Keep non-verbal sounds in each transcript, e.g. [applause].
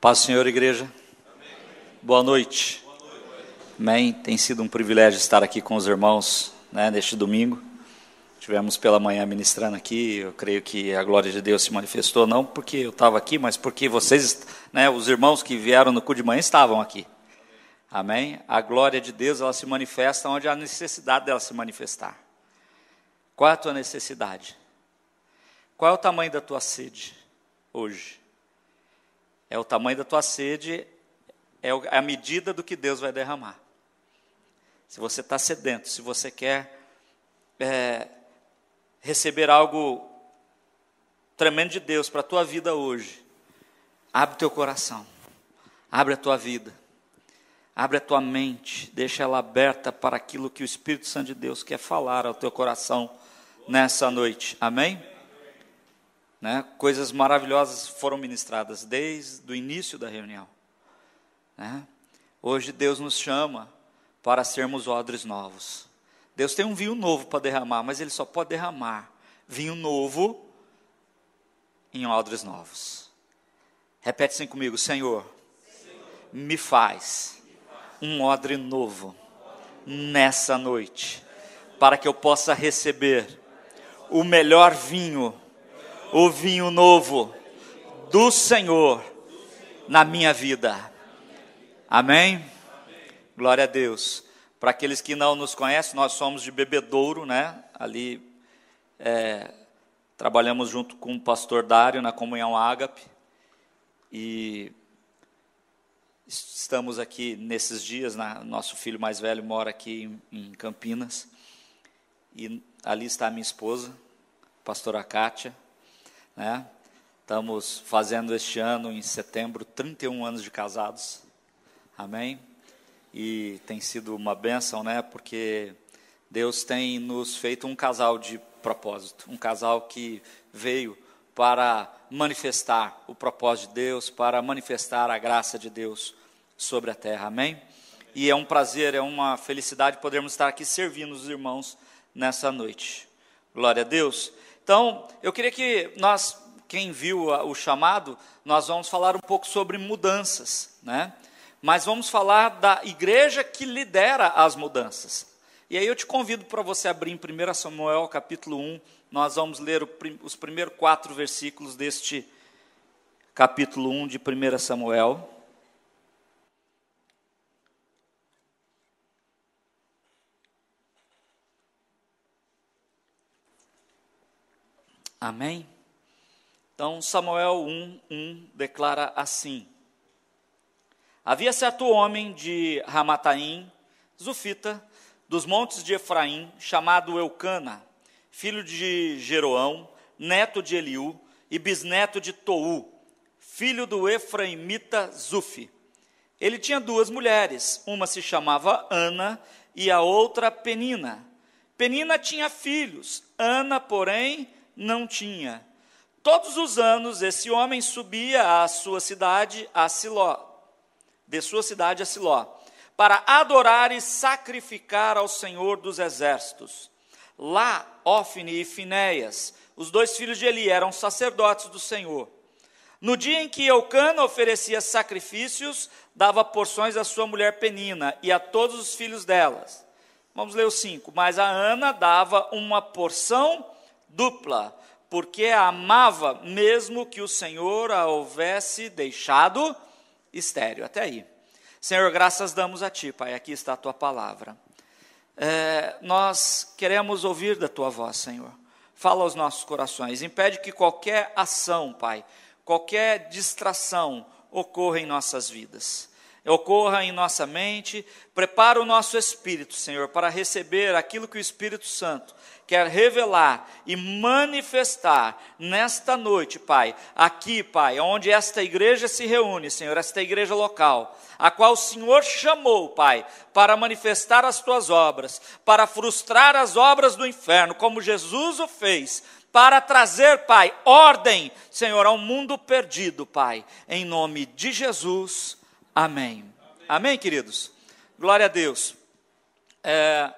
Paz Senhor, igreja. Amém. Boa noite. Amém. Tem sido um privilégio estar aqui com os irmãos né, neste domingo. Tivemos pela manhã ministrando aqui. Eu creio que a glória de Deus se manifestou, não porque eu estava aqui, mas porque vocês, né, os irmãos que vieram no cu de manhã, estavam aqui. Amém? A glória de Deus ela se manifesta onde há necessidade dela se manifestar. Qual é a tua necessidade? Qual é o tamanho da tua sede hoje? É o tamanho da tua sede, é, é a medida do que Deus vai derramar. Se você está sedento, se você quer é, receber algo tremendo de Deus para a tua vida hoje, abre teu coração, abre a tua vida, abre a tua mente, deixa ela aberta para aquilo que o Espírito Santo de Deus quer falar ao teu coração nessa noite. Amém? Né? Coisas maravilhosas foram ministradas desde o início da reunião. Né? Hoje Deus nos chama para sermos odres novos. Deus tem um vinho novo para derramar, mas Ele só pode derramar vinho novo em odres novos. Repete assim comigo, Senhor, Senhor me, faz me faz um odre novo nessa noite, para que eu possa receber o melhor vinho o vinho novo do Senhor na minha vida. Amém? Glória a Deus. Para aqueles que não nos conhecem, nós somos de Bebedouro, né? Ali é, trabalhamos junto com o pastor Dário na comunhão Ágape. E estamos aqui nesses dias, né? nosso filho mais velho mora aqui em, em Campinas. E ali está a minha esposa, pastora Kátia. Né? Estamos fazendo este ano, em setembro, 31 anos de casados. Amém? E tem sido uma bênção, né? Porque Deus tem nos feito um casal de propósito, um casal que veio para manifestar o propósito de Deus, para manifestar a graça de Deus sobre a terra. Amém? E é um prazer, é uma felicidade podermos estar aqui servindo os irmãos nessa noite. Glória a Deus. Então, eu queria que nós, quem viu o chamado, nós vamos falar um pouco sobre mudanças, né? Mas vamos falar da igreja que lidera as mudanças. E aí eu te convido para você abrir em 1 Samuel capítulo 1, nós vamos ler os primeiros quatro versículos deste capítulo 1 de 1 Samuel. Amém? Então, Samuel 1, 1 declara assim: Havia certo homem de Ramataim, Zufita, dos montes de Efraim, chamado Eucana, filho de Jeroão, neto de Eliú e bisneto de Tou, filho do Efraimita Zufi. Ele tinha duas mulheres, uma se chamava Ana e a outra Penina. Penina tinha filhos, Ana, porém, não tinha. Todos os anos esse homem subia à sua cidade, a Siló, de sua cidade a Siló, para adorar e sacrificar ao Senhor dos exércitos. Lá, Ofne e Finéias, os dois filhos de Eli, eram sacerdotes do Senhor. No dia em que Eucana oferecia sacrifícios, dava porções à sua mulher Penina e a todos os filhos delas. Vamos ler o 5. Mas a Ana dava uma porção dupla, porque a amava, mesmo que o Senhor a houvesse deixado estéreo. Até aí. Senhor, graças damos a Ti, Pai. Aqui está a Tua palavra. É, nós queremos ouvir da Tua voz, Senhor. Fala aos nossos corações. Impede que qualquer ação, Pai, qualquer distração ocorra em nossas vidas ocorra em nossa mente, prepara o nosso espírito, Senhor, para receber aquilo que o Espírito Santo quer revelar e manifestar nesta noite, Pai, aqui, Pai, onde esta igreja se reúne, Senhor, esta igreja local, a qual o Senhor chamou, Pai, para manifestar as tuas obras, para frustrar as obras do inferno, como Jesus o fez, para trazer, Pai, ordem, Senhor, ao mundo perdido, Pai, em nome de Jesus. Amém. Amém, Amém queridos? Glória a Deus. É,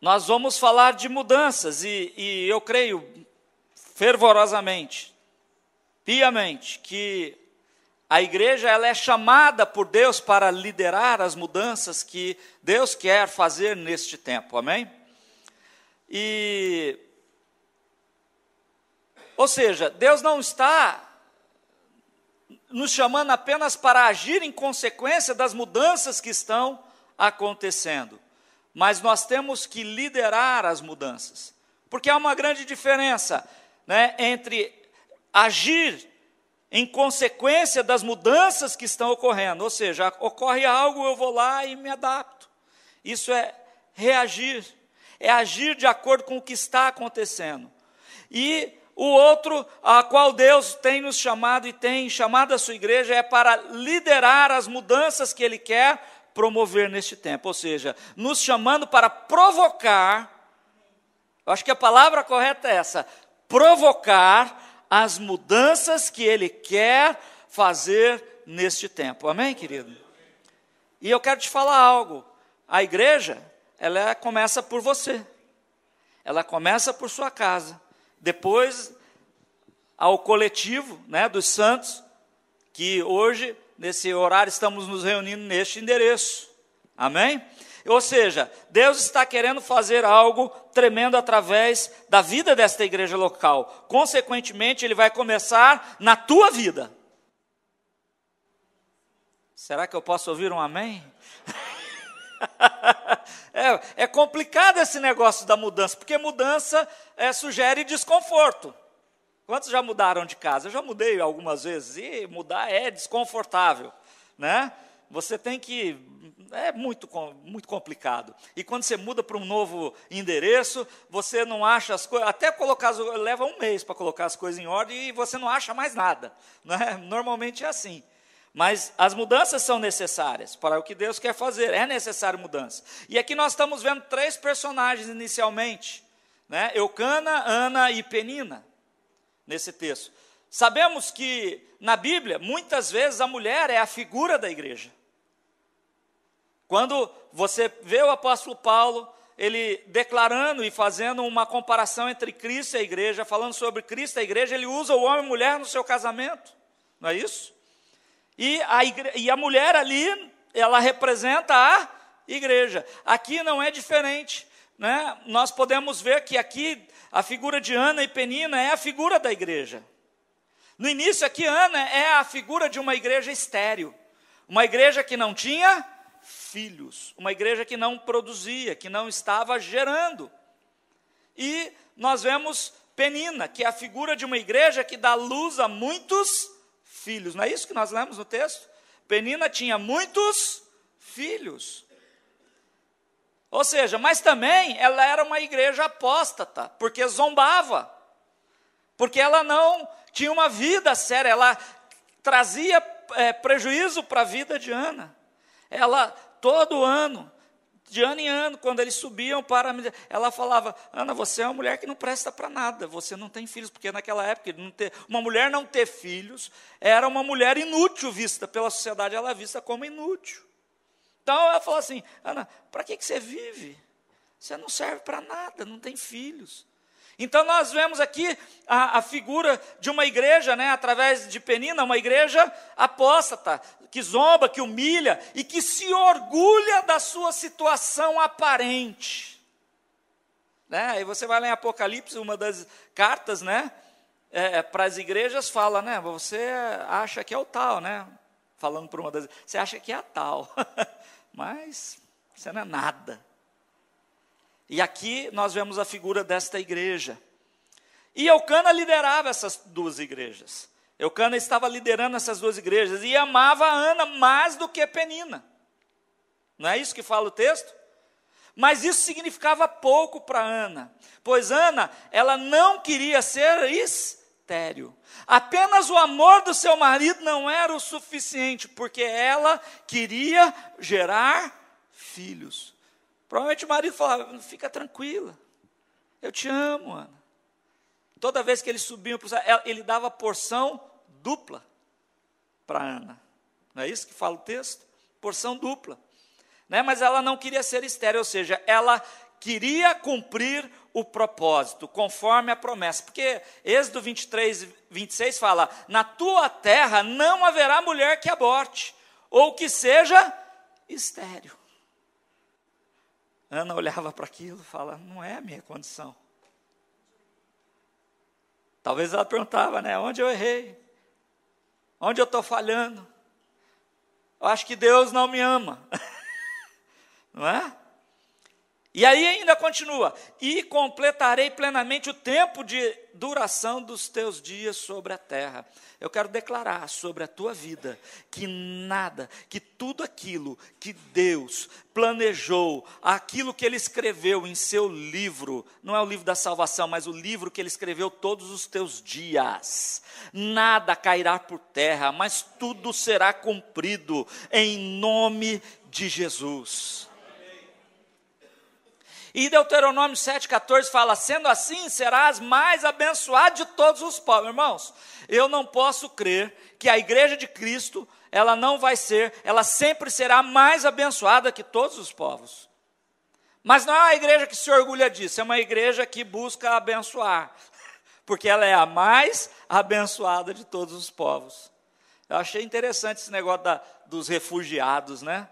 nós vamos falar de mudanças e, e eu creio fervorosamente piamente que a igreja ela é chamada por Deus para liderar as mudanças que Deus quer fazer neste tempo, amém? E, ou seja, Deus não está nos chamando apenas para agir em consequência das mudanças que estão acontecendo, mas nós temos que liderar as mudanças, porque há uma grande diferença né, entre agir em consequência das mudanças que estão ocorrendo. Ou seja, ocorre algo, eu vou lá e me adapto. Isso é reagir, é agir de acordo com o que está acontecendo. E o outro, a qual Deus tem nos chamado e tem chamado a sua igreja, é para liderar as mudanças que Ele quer promover neste tempo. Ou seja, nos chamando para provocar, eu acho que a palavra correta é essa: provocar as mudanças que Ele quer fazer neste tempo. Amém, querido? E eu quero te falar algo. A igreja, ela começa por você. Ela começa por sua casa. Depois, ao coletivo né, dos santos, que hoje, nesse horário, estamos nos reunindo neste endereço. Amém? Ou seja, Deus está querendo fazer algo tremendo através da vida desta igreja local. Consequentemente, Ele vai começar na tua vida. Será que eu posso ouvir um amém? [laughs] é, é, complicado esse negócio da mudança, porque mudança é, sugere desconforto. Quantos já mudaram de casa? Eu já mudei algumas vezes e mudar é desconfortável, né? Você tem que é muito, muito complicado. E quando você muda para um novo endereço, você não acha as coisas, até colocar, leva um mês para colocar as coisas em ordem e você não acha mais nada. Né? Normalmente é assim. Mas as mudanças são necessárias para o que Deus quer fazer, é necessário mudança. E aqui nós estamos vendo três personagens inicialmente: né? Eucana, Ana e Penina, nesse texto. Sabemos que na Bíblia, muitas vezes a mulher é a figura da igreja. Quando você vê o apóstolo Paulo, ele declarando e fazendo uma comparação entre Cristo e a igreja, falando sobre Cristo e a igreja, ele usa o homem e a mulher no seu casamento, não é isso? E a, igre... e a mulher ali, ela representa a igreja. Aqui não é diferente. Né? Nós podemos ver que aqui a figura de Ana e Penina é a figura da igreja. No início aqui, Ana é a figura de uma igreja estéril, uma igreja que não tinha filhos, uma igreja que não produzia, que não estava gerando. E nós vemos Penina, que é a figura de uma igreja que dá luz a muitos filhos. Não é isso que nós lemos no texto? Penina tinha muitos filhos. Ou seja, mas também ela era uma igreja apóstata, porque zombava, porque ela não tinha uma vida séria, ela trazia é, prejuízo para a vida de Ana. Ela todo ano, de ano em ano, quando eles subiam para. Ela falava: Ana, você é uma mulher que não presta para nada, você não tem filhos, porque naquela época, ter, uma mulher não ter filhos era uma mulher inútil vista pela sociedade, ela é vista como inútil. Então ela falou assim: Ana, para que, que você vive? Você não serve para nada, não tem filhos. Então nós vemos aqui a, a, figura de uma igreja, né, através de Penina, uma igreja apóstata, que zomba, que humilha e que se orgulha da sua situação aparente. Né? Aí você vai lá em Apocalipse, uma das cartas, né, é, para as igrejas fala, né, você acha que é o tal, né, falando para uma das, você acha que é a tal, [laughs] mas você não é nada. E aqui nós vemos a figura desta igreja. E Eucana liderava essas duas igrejas. Eucana estava liderando essas duas igrejas e amava a Ana mais do que Penina. Não é isso que fala o texto? Mas isso significava pouco para Ana, pois Ana, ela não queria ser Apenas o amor do seu marido não era o suficiente, porque ela queria gerar filhos. Provavelmente o marido falava: fica tranquila, eu te amo, Ana. Toda vez que eles subiam para céu, ele dava porção dupla para Ana. Não é isso que fala o texto? Porção dupla. Né? Mas ela não queria ser estéreo, ou seja, ela queria cumprir o propósito, conforme a promessa. Porque Êxodo 23, 26 fala: Na tua terra não haverá mulher que aborte, ou que seja estéreo. Ana olhava para aquilo e fala: Não é a minha condição. Talvez ela perguntava, né? Onde eu errei? Onde eu estou falhando? Eu acho que Deus não me ama. [laughs] não é? E aí ainda continua: e completarei plenamente o tempo de duração dos teus dias sobre a terra. Eu quero declarar sobre a tua vida que nada, que tudo aquilo que Deus planejou, aquilo que Ele escreveu em seu livro, não é o livro da salvação, mas o livro que Ele escreveu todos os teus dias, nada cairá por terra, mas tudo será cumprido em nome de Jesus. E Deuteronômio 7,14 fala: sendo assim, serás mais abençoado de todos os povos. Irmãos, eu não posso crer que a igreja de Cristo, ela não vai ser, ela sempre será mais abençoada que todos os povos. Mas não é uma igreja que se orgulha disso, é uma igreja que busca abençoar, [laughs] porque ela é a mais abençoada de todos os povos. Eu achei interessante esse negócio da, dos refugiados, né?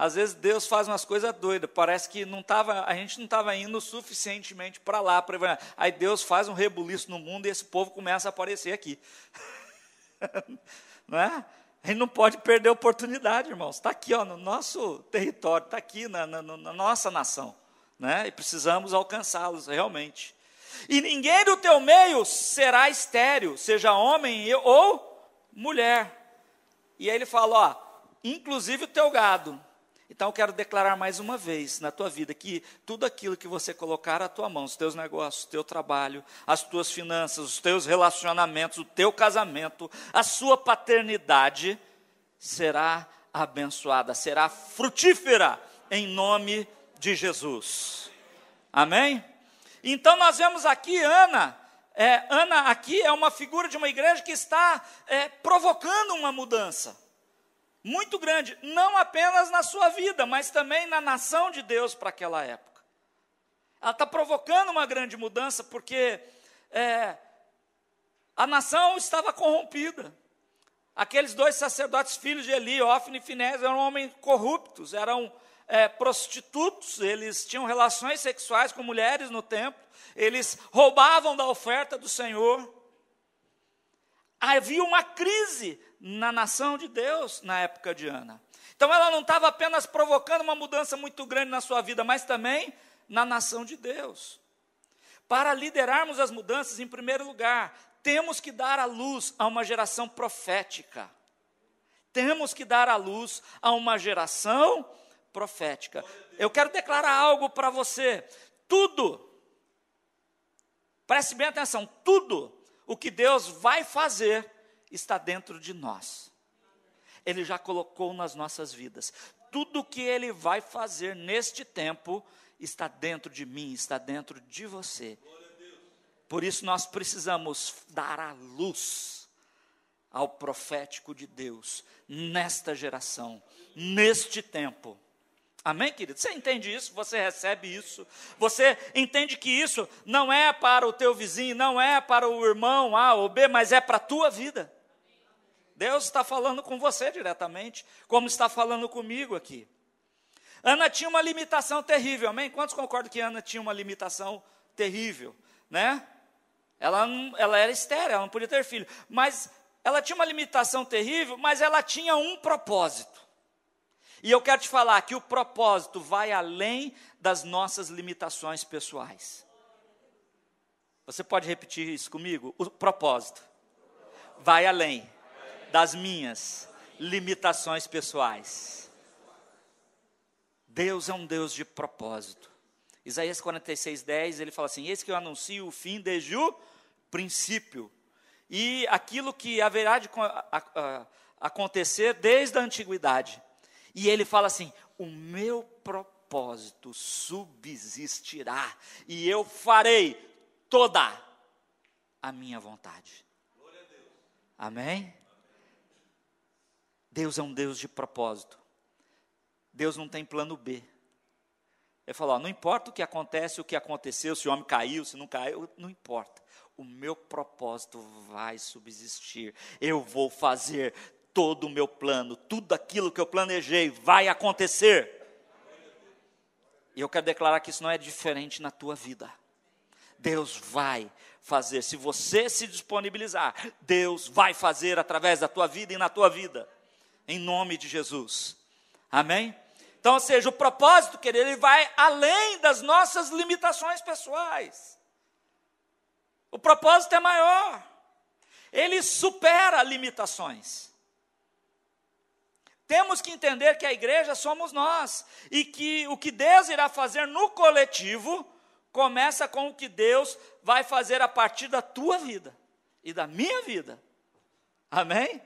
Às vezes Deus faz umas coisas doidas, parece que não tava, a gente não estava indo suficientemente para lá. Pra... Aí Deus faz um rebuliço no mundo e esse povo começa a aparecer aqui. [laughs] não é? A gente não pode perder a oportunidade, irmãos. Está aqui ó, no nosso território, está aqui na, na, na, nossa nação. Né? E precisamos alcançá-los realmente. E ninguém do teu meio será estéreo, seja homem ou mulher. E aí ele fala: ó, inclusive o teu gado então eu quero declarar mais uma vez na tua vida que tudo aquilo que você colocar à tua mão, os teus negócios, o teu trabalho, as tuas finanças, os teus relacionamentos, o teu casamento, a sua paternidade, será abençoada, será frutífera em nome de Jesus. Amém? Então nós vemos aqui Ana. É, Ana aqui é uma figura de uma igreja que está é, provocando uma mudança muito grande, não apenas na sua vida, mas também na nação de Deus para aquela época. Ela está provocando uma grande mudança porque é, a nação estava corrompida. Aqueles dois sacerdotes, filhos de Eli, Ofne e Finés, eram homens corruptos, eram é, prostitutos, eles tinham relações sexuais com mulheres no templo, eles roubavam da oferta do Senhor. Havia uma crise na nação de Deus na época de Ana. Então ela não estava apenas provocando uma mudança muito grande na sua vida, mas também na nação de Deus. Para liderarmos as mudanças, em primeiro lugar, temos que dar a luz a uma geração profética. Temos que dar a luz a uma geração profética. Eu quero declarar algo para você. Tudo, preste bem atenção, tudo o que Deus vai fazer está dentro de nós. Ele já colocou nas nossas vidas. Tudo que ele vai fazer neste tempo está dentro de mim, está dentro de você. Por isso nós precisamos dar a luz ao profético de Deus nesta geração, neste tempo. Amém, querido? Você entende isso? Você recebe isso? Você entende que isso não é para o teu vizinho, não é para o irmão A ou B, mas é para a tua vida. Deus está falando com você diretamente, como está falando comigo aqui. Ana tinha uma limitação terrível, amém? Quantos concordam que Ana tinha uma limitação terrível, né? Ela, não, ela era estéril, ela não podia ter filho, mas ela tinha uma limitação terrível, mas ela tinha um propósito. E eu quero te falar que o propósito vai além das nossas limitações pessoais. Você pode repetir isso comigo? O propósito vai além das minhas limitações pessoais. Deus é um Deus de propósito. Isaías 46, 10, ele fala assim: Eis que eu anuncio o fim desde o princípio, e aquilo que haverá de acontecer desde a antiguidade. E ele fala assim: O meu propósito subsistirá, e eu farei toda a minha vontade. Amém? Deus é um Deus de propósito. Deus não tem plano B. Ele falou: não importa o que acontece, o que aconteceu, se o homem caiu, se não caiu, não importa. O meu propósito vai subsistir. Eu vou fazer todo o meu plano, tudo aquilo que eu planejei vai acontecer. E eu quero declarar que isso não é diferente na tua vida. Deus vai fazer. Se você se disponibilizar, Deus vai fazer através da tua vida e na tua vida. Em nome de Jesus. Amém? Então, ou seja, o propósito, querido, ele vai além das nossas limitações pessoais. O propósito é maior. Ele supera limitações. Temos que entender que a igreja somos nós e que o que Deus irá fazer no coletivo começa com o que Deus vai fazer a partir da tua vida e da minha vida. Amém?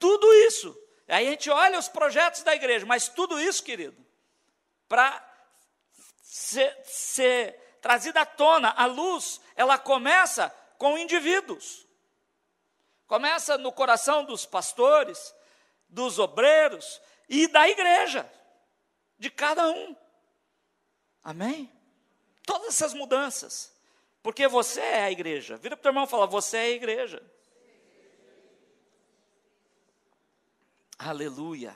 Tudo isso. Aí a gente olha os projetos da igreja, mas tudo isso, querido, para ser, ser trazida à tona, a luz, ela começa com indivíduos. Começa no coração dos pastores, dos obreiros e da igreja, de cada um. Amém? Todas essas mudanças. Porque você é a igreja. Vira para o teu irmão e fala: Você é a igreja. Aleluia.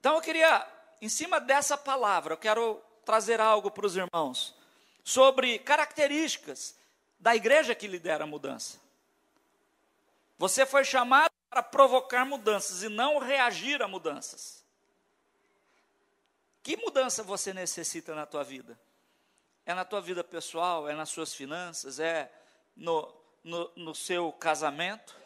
Então eu queria, em cima dessa palavra, eu quero trazer algo para os irmãos sobre características da igreja que lidera a mudança. Você foi chamado para provocar mudanças e não reagir a mudanças. Que mudança você necessita na tua vida? É na tua vida pessoal, é nas suas finanças, é no, no, no seu casamento,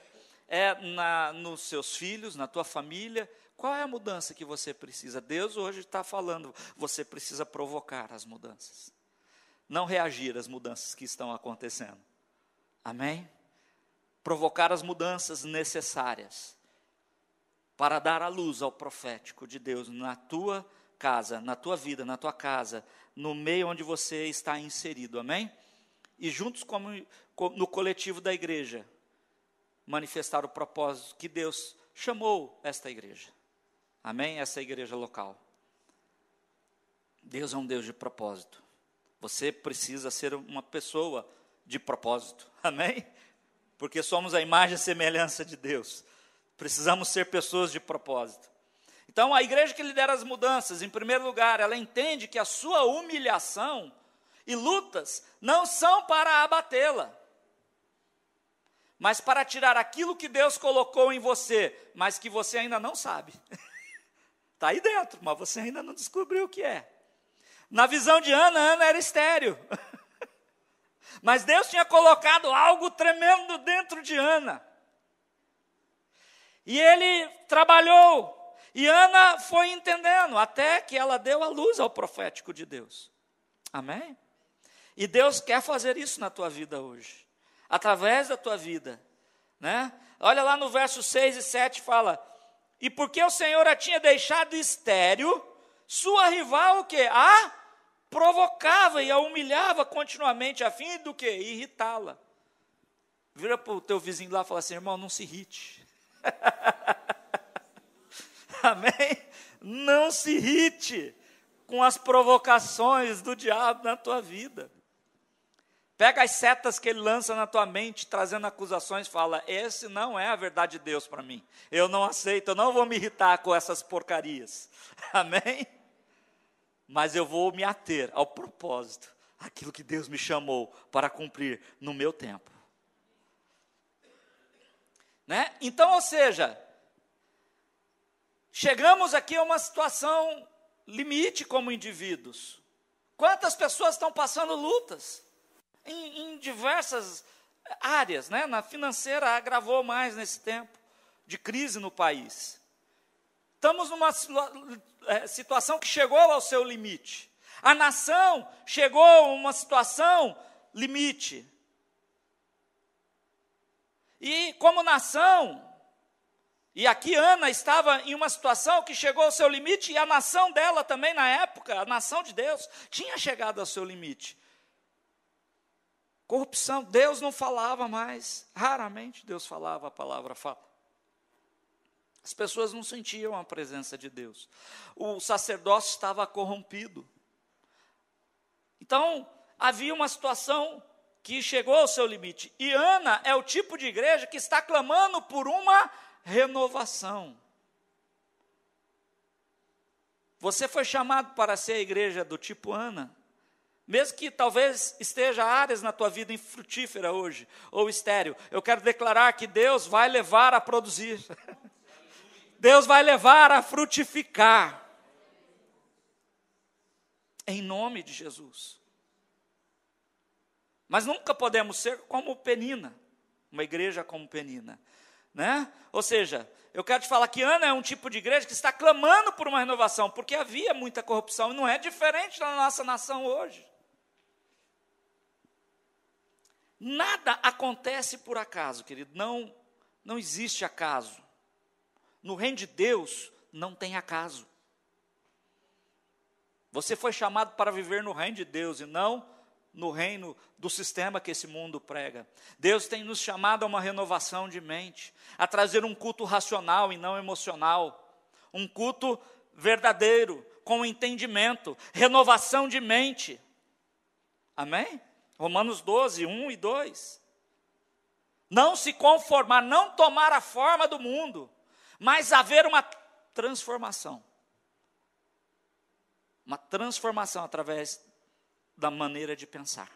é na, nos seus filhos, na tua família. Qual é a mudança que você precisa? Deus hoje está falando, você precisa provocar as mudanças, não reagir às mudanças que estão acontecendo. Amém? Provocar as mudanças necessárias para dar a luz ao profético de Deus na tua casa, na tua vida, na tua casa, no meio onde você está inserido, amém? E juntos, como no coletivo da igreja, manifestar o propósito que Deus chamou esta igreja, amém? Essa igreja local. Deus é um Deus de propósito. Você precisa ser uma pessoa de propósito, [laughs] amém? Porque somos a imagem e semelhança de Deus. Precisamos ser pessoas de propósito. Então, a igreja que lidera as mudanças, em primeiro lugar, ela entende que a sua humilhação e lutas não são para abatê-la, mas para tirar aquilo que Deus colocou em você, mas que você ainda não sabe. Está [laughs] aí dentro, mas você ainda não descobriu o que é. Na visão de Ana, Ana era estéreo. [laughs] mas Deus tinha colocado algo tremendo dentro de Ana. E ele trabalhou e Ana foi entendendo, até que ela deu a luz ao profético de Deus. Amém? E Deus quer fazer isso na tua vida hoje, através da tua vida. Né? Olha lá no verso 6 e 7 fala: E porque o Senhor a tinha deixado estéreo, sua rival o que? A provocava e a humilhava continuamente, a fim do que? Irritá-la. Vira para o teu vizinho lá e fala assim: irmão, não se irrite. [laughs] Amém? Não se irrite com as provocações do diabo na tua vida. Pega as setas que ele lança na tua mente, trazendo acusações, fala: esse não é a verdade de Deus para mim. Eu não aceito, eu não vou me irritar com essas porcarias. [laughs] Amém? Mas eu vou me ater ao propósito, aquilo que Deus me chamou para cumprir no meu tempo. Né? Então, ou seja, Chegamos aqui a uma situação limite como indivíduos. Quantas pessoas estão passando lutas em, em diversas áreas, né? Na financeira agravou mais nesse tempo de crise no país. Estamos numa é, situação que chegou ao seu limite. A nação chegou a uma situação limite. E como nação, e aqui Ana estava em uma situação que chegou ao seu limite, e a nação dela também, na época, a nação de Deus, tinha chegado ao seu limite. Corrupção, Deus não falava mais, raramente Deus falava a palavra fala. As pessoas não sentiam a presença de Deus. O sacerdócio estava corrompido. Então, havia uma situação que chegou ao seu limite. E Ana é o tipo de igreja que está clamando por uma renovação. Você foi chamado para ser a igreja do tipo Ana. Mesmo que talvez esteja áreas na tua vida infrutífera hoje, ou estéreo, eu quero declarar que Deus vai levar a produzir. [laughs] Deus vai levar a frutificar. Em nome de Jesus. Mas nunca podemos ser como Penina, uma igreja como Penina, né? Ou seja, eu quero te falar que Ana é um tipo de igreja que está clamando por uma renovação, porque havia muita corrupção e não é diferente na nossa nação hoje. Nada acontece por acaso, querido, não não existe acaso. No reino de Deus não tem acaso. Você foi chamado para viver no reino de Deus e não no reino do sistema que esse mundo prega. Deus tem nos chamado a uma renovação de mente, a trazer um culto racional e não emocional, um culto verdadeiro, com entendimento, renovação de mente. Amém? Romanos 12, 1 e 2. Não se conformar, não tomar a forma do mundo, mas haver uma transformação. Uma transformação através da maneira de pensar.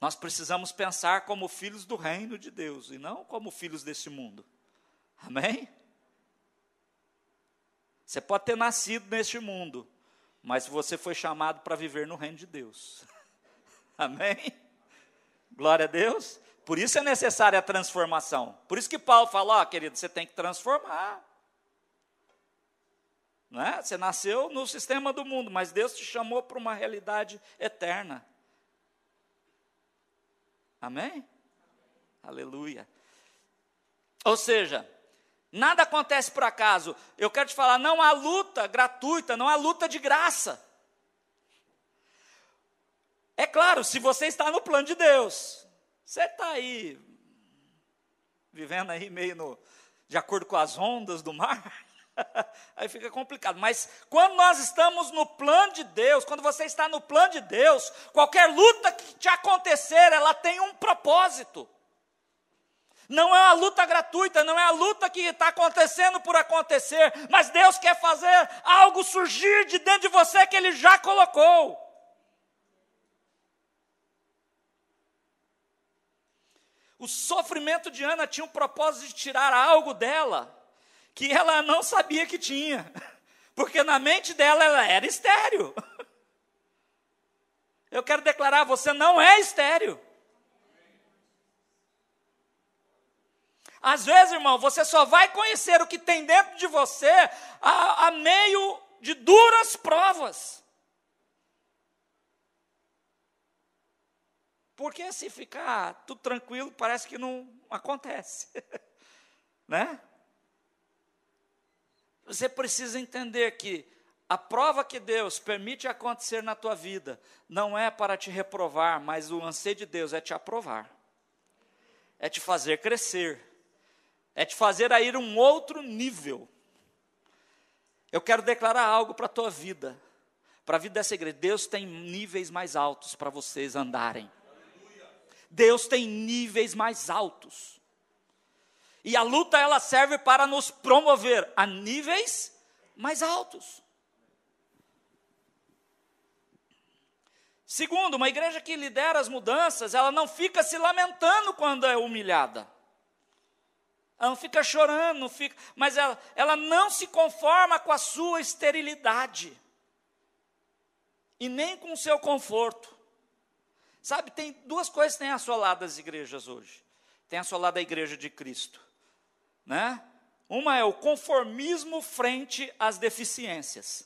Nós precisamos pensar como filhos do reino de Deus e não como filhos desse mundo. Amém? Você pode ter nascido neste mundo, mas você foi chamado para viver no reino de Deus. [laughs] Amém? Glória a Deus. Por isso é necessária a transformação. Por isso que Paulo fala, ó, querido, você tem que transformar. Né? Você nasceu no sistema do mundo, mas Deus te chamou para uma realidade eterna. Amém? Aleluia. Ou seja, nada acontece por acaso. Eu quero te falar, não há luta gratuita, não há luta de graça. É claro, se você está no plano de Deus, você está aí, vivendo aí meio no, de acordo com as ondas do mar, [laughs] Aí fica complicado. Mas quando nós estamos no plano de Deus, quando você está no plano de Deus, qualquer luta que te acontecer, ela tem um propósito. Não é uma luta gratuita, não é a luta que está acontecendo por acontecer, mas Deus quer fazer algo surgir de dentro de você que Ele já colocou. O sofrimento de Ana tinha um propósito de tirar algo dela que ela não sabia que tinha, [laughs] porque na mente dela ela era estéreo. [laughs] Eu quero declarar: você não é estéreo. Às vezes, irmão, você só vai conhecer o que tem dentro de você a, a meio de duras provas. Porque se ficar tudo tranquilo, parece que não acontece. [laughs] né? Você precisa entender que a prova que Deus permite acontecer na tua vida não é para te reprovar, mas o anseio de Deus é te aprovar, é te fazer crescer, é te fazer a ir um outro nível. Eu quero declarar algo para a tua vida, para a vida dessa igreja. Deus tem níveis mais altos para vocês andarem. Deus tem níveis mais altos. E a luta ela serve para nos promover a níveis mais altos. Segundo, uma igreja que lidera as mudanças, ela não fica se lamentando quando é humilhada. Ela não fica chorando, não fica, mas ela, ela não se conforma com a sua esterilidade. E nem com o seu conforto. Sabe, tem duas coisas que têm assolado as igrejas hoje. Tem assolado a igreja de Cristo né? Uma é o conformismo frente às deficiências.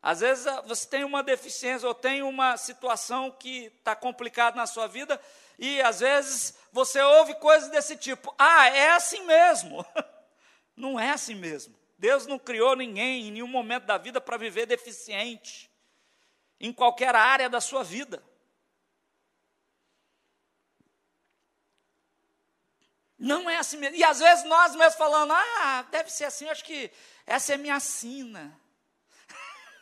Às vezes ah, você tem uma deficiência ou tem uma situação que está complicada na sua vida e às vezes você ouve coisas desse tipo: ah, é assim mesmo. [laughs] Não é assim mesmo. Deus não criou ninguém em nenhum momento da vida para viver deficiente, em qualquer área da sua vida. Não é assim mesmo. E às vezes nós mesmos falando, ah, deve ser assim, acho que essa é minha sina.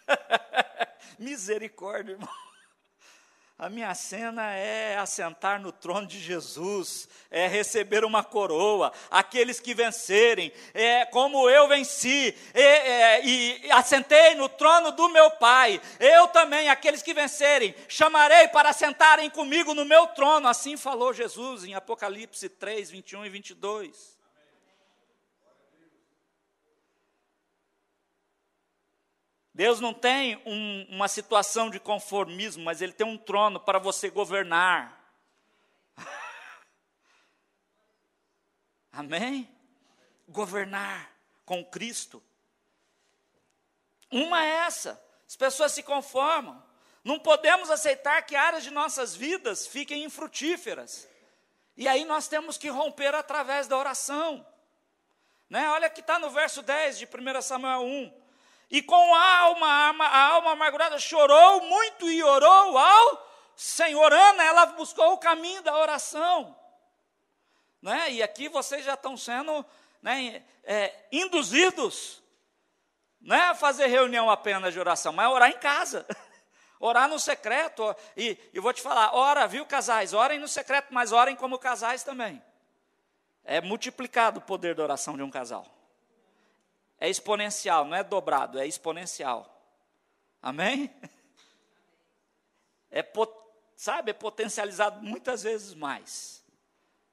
[laughs] Misericórdia, irmão. A minha cena é assentar no trono de Jesus, é receber uma coroa, aqueles que vencerem, é como eu venci, é, é, e assentei no trono do meu Pai, eu também, aqueles que vencerem, chamarei para sentarem comigo no meu trono, assim falou Jesus em Apocalipse 3, 21 e 22. Deus não tem um, uma situação de conformismo, mas Ele tem um trono para você governar. [laughs] Amém? Governar com Cristo. Uma é essa: as pessoas se conformam. Não podemos aceitar que áreas de nossas vidas fiquem infrutíferas. E aí nós temos que romper através da oração. Né? Olha que está no verso 10 de 1 Samuel 1 e com a alma, a alma amargurada chorou muito e orou ao Senhor. Ana, ela buscou o caminho da oração. Né? E aqui vocês já estão sendo né, é, induzidos não é fazer reunião apenas de oração, mas orar em casa. [laughs] Orar no secreto. E eu vou te falar, ora, viu, casais? Orem no secreto, mas orem como casais também. É multiplicado o poder da oração de um casal é exponencial, não é dobrado, é exponencial. Amém? É, sabe, é potencializado muitas vezes mais.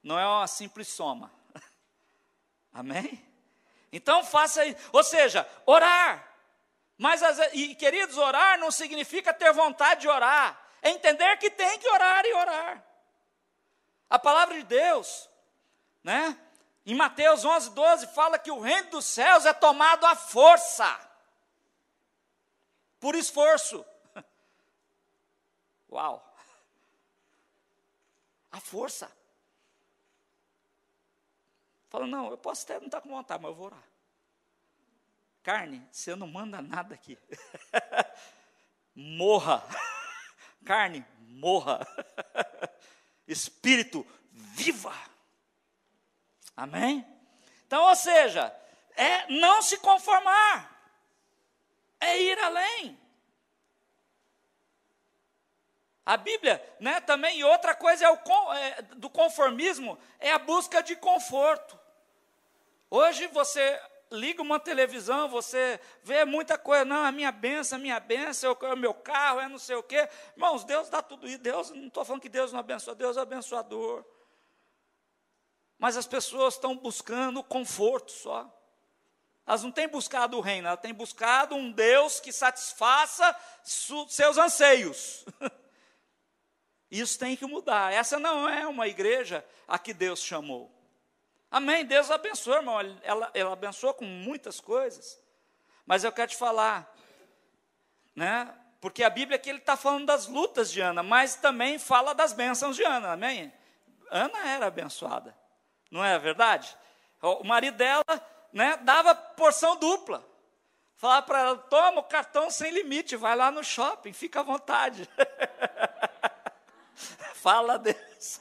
Não é uma simples soma. [laughs] Amém? Então faça isso. Ou seja, orar. Mas, e queridos, orar não significa ter vontade de orar. É entender que tem que orar e orar. A palavra de Deus, né? Em Mateus 11, 12, fala que o reino dos céus é tomado à força, por esforço. [laughs] Uau! A força. Fala, não, eu posso até não estar com vontade, mas eu vou orar. Carne, você não manda nada aqui. [laughs] morra. [laughs] Carne, morra. Espírito, viva. Amém? Então, ou seja, é não se conformar, é ir além. A Bíblia, né, também, e outra coisa é o, é, do conformismo, é a busca de conforto. Hoje você liga uma televisão, você vê muita coisa, não, a minha benção, a minha benção, o meu carro, é não sei o quê. Irmãos, Deus dá tudo isso, Deus, não estou falando que Deus não abençoa, Deus é abençoador. Mas as pessoas estão buscando conforto só. Elas não têm buscado o reino, elas têm buscado um Deus que satisfaça seus anseios. [laughs] Isso tem que mudar. Essa não é uma igreja a que Deus chamou. Amém. Deus abençoa, irmão. Ela, ela abençoa com muitas coisas. Mas eu quero te falar, né? Porque a Bíblia aqui ele está falando das lutas de Ana, mas também fala das bênçãos de Ana. Amém. Ana era abençoada não é verdade? O marido dela né, dava porção dupla. Falava para ela: toma o cartão sem limite, vai lá no shopping, fica à vontade. [laughs] Fala Deus.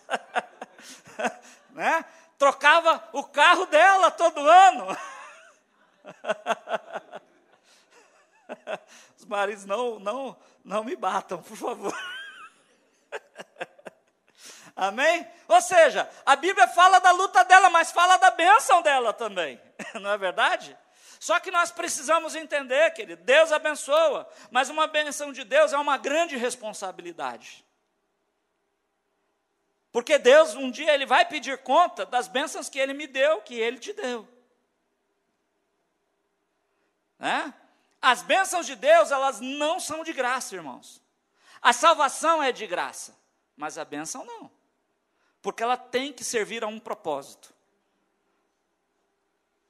[laughs] né? Trocava o carro dela todo ano. [laughs] Os maridos não, não, não me batam, por favor. Amém? Ou seja, a Bíblia fala da luta dela, mas fala da bênção dela também. [laughs] Não é verdade? Só que nós precisamos entender, querido, Deus abençoa, mas uma benção de Deus é uma grande responsabilidade. Porque Deus, um dia, Ele vai pedir conta das bênçãos que Ele me deu, que Ele te deu. Né? As bênçãos de Deus, elas não são de graça, irmãos. A salvação é de graça, mas a bênção não porque ela tem que servir a um propósito.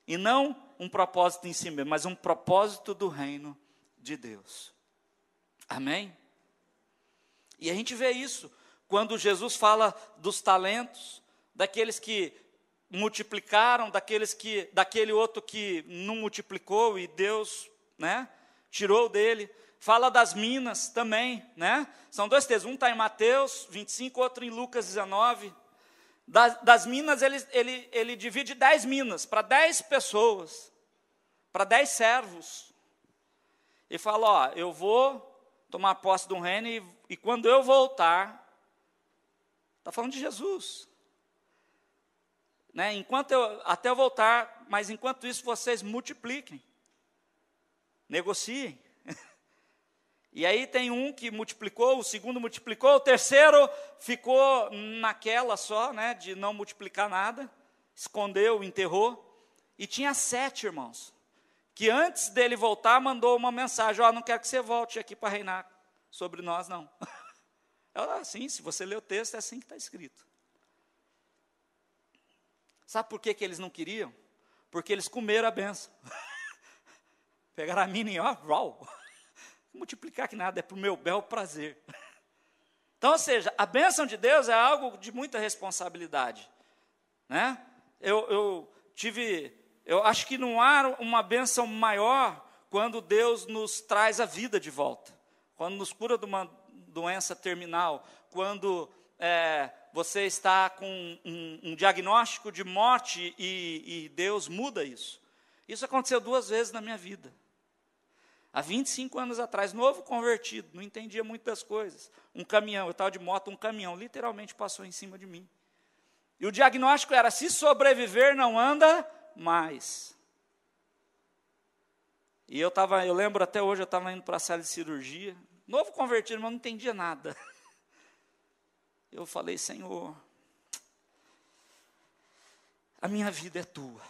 E não um propósito em si mesmo, mas um propósito do reino de Deus. Amém? E a gente vê isso quando Jesus fala dos talentos, daqueles que multiplicaram, daqueles que, daquele outro que não multiplicou e Deus, né, tirou dele. Fala das minas também, né? São dois textos, um está em Mateus 25, outro em Lucas 19. Das, das minas, ele, ele, ele divide dez minas para dez pessoas, para dez servos. Ele fala: Ó, eu vou tomar posse um reino e, e quando eu voltar, está falando de Jesus. Né? Enquanto eu, até eu voltar, mas enquanto isso vocês multipliquem, negociem. E aí tem um que multiplicou, o segundo multiplicou, o terceiro ficou naquela só, né, de não multiplicar nada, escondeu, enterrou. E tinha sete irmãos, que antes dele voltar mandou uma mensagem: Ó, oh, não quero que você volte aqui para reinar sobre nós, não. [laughs] É assim, se você ler o texto, é assim que está escrito. Sabe por que, que eles não queriam? Porque eles comeram a benção. [laughs] Pegaram a mina e ó, uau multiplicar que nada, é para o meu bel prazer. [laughs] Então, ou seja, a bênção de Deus é algo de muita responsabilidade. Né? Eu, eu tive, eu acho que não há uma bênção maior quando Deus nos traz a vida de volta, quando nos cura de uma doença terminal, quando é, você está com um, um diagnóstico de morte e, e Deus muda isso. Isso aconteceu duas vezes na minha vida. Há 25 anos atrás, novo convertido, não entendia muitas coisas. Um caminhão, eu estava de moto, um caminhão literalmente passou em cima de mim. E o diagnóstico era: se sobreviver, não anda mais. E eu estava, eu lembro até hoje, eu estava indo para a sala de cirurgia, novo convertido, mas não entendia nada. [laughs] Eu falei, Senhor, a minha vida é tua.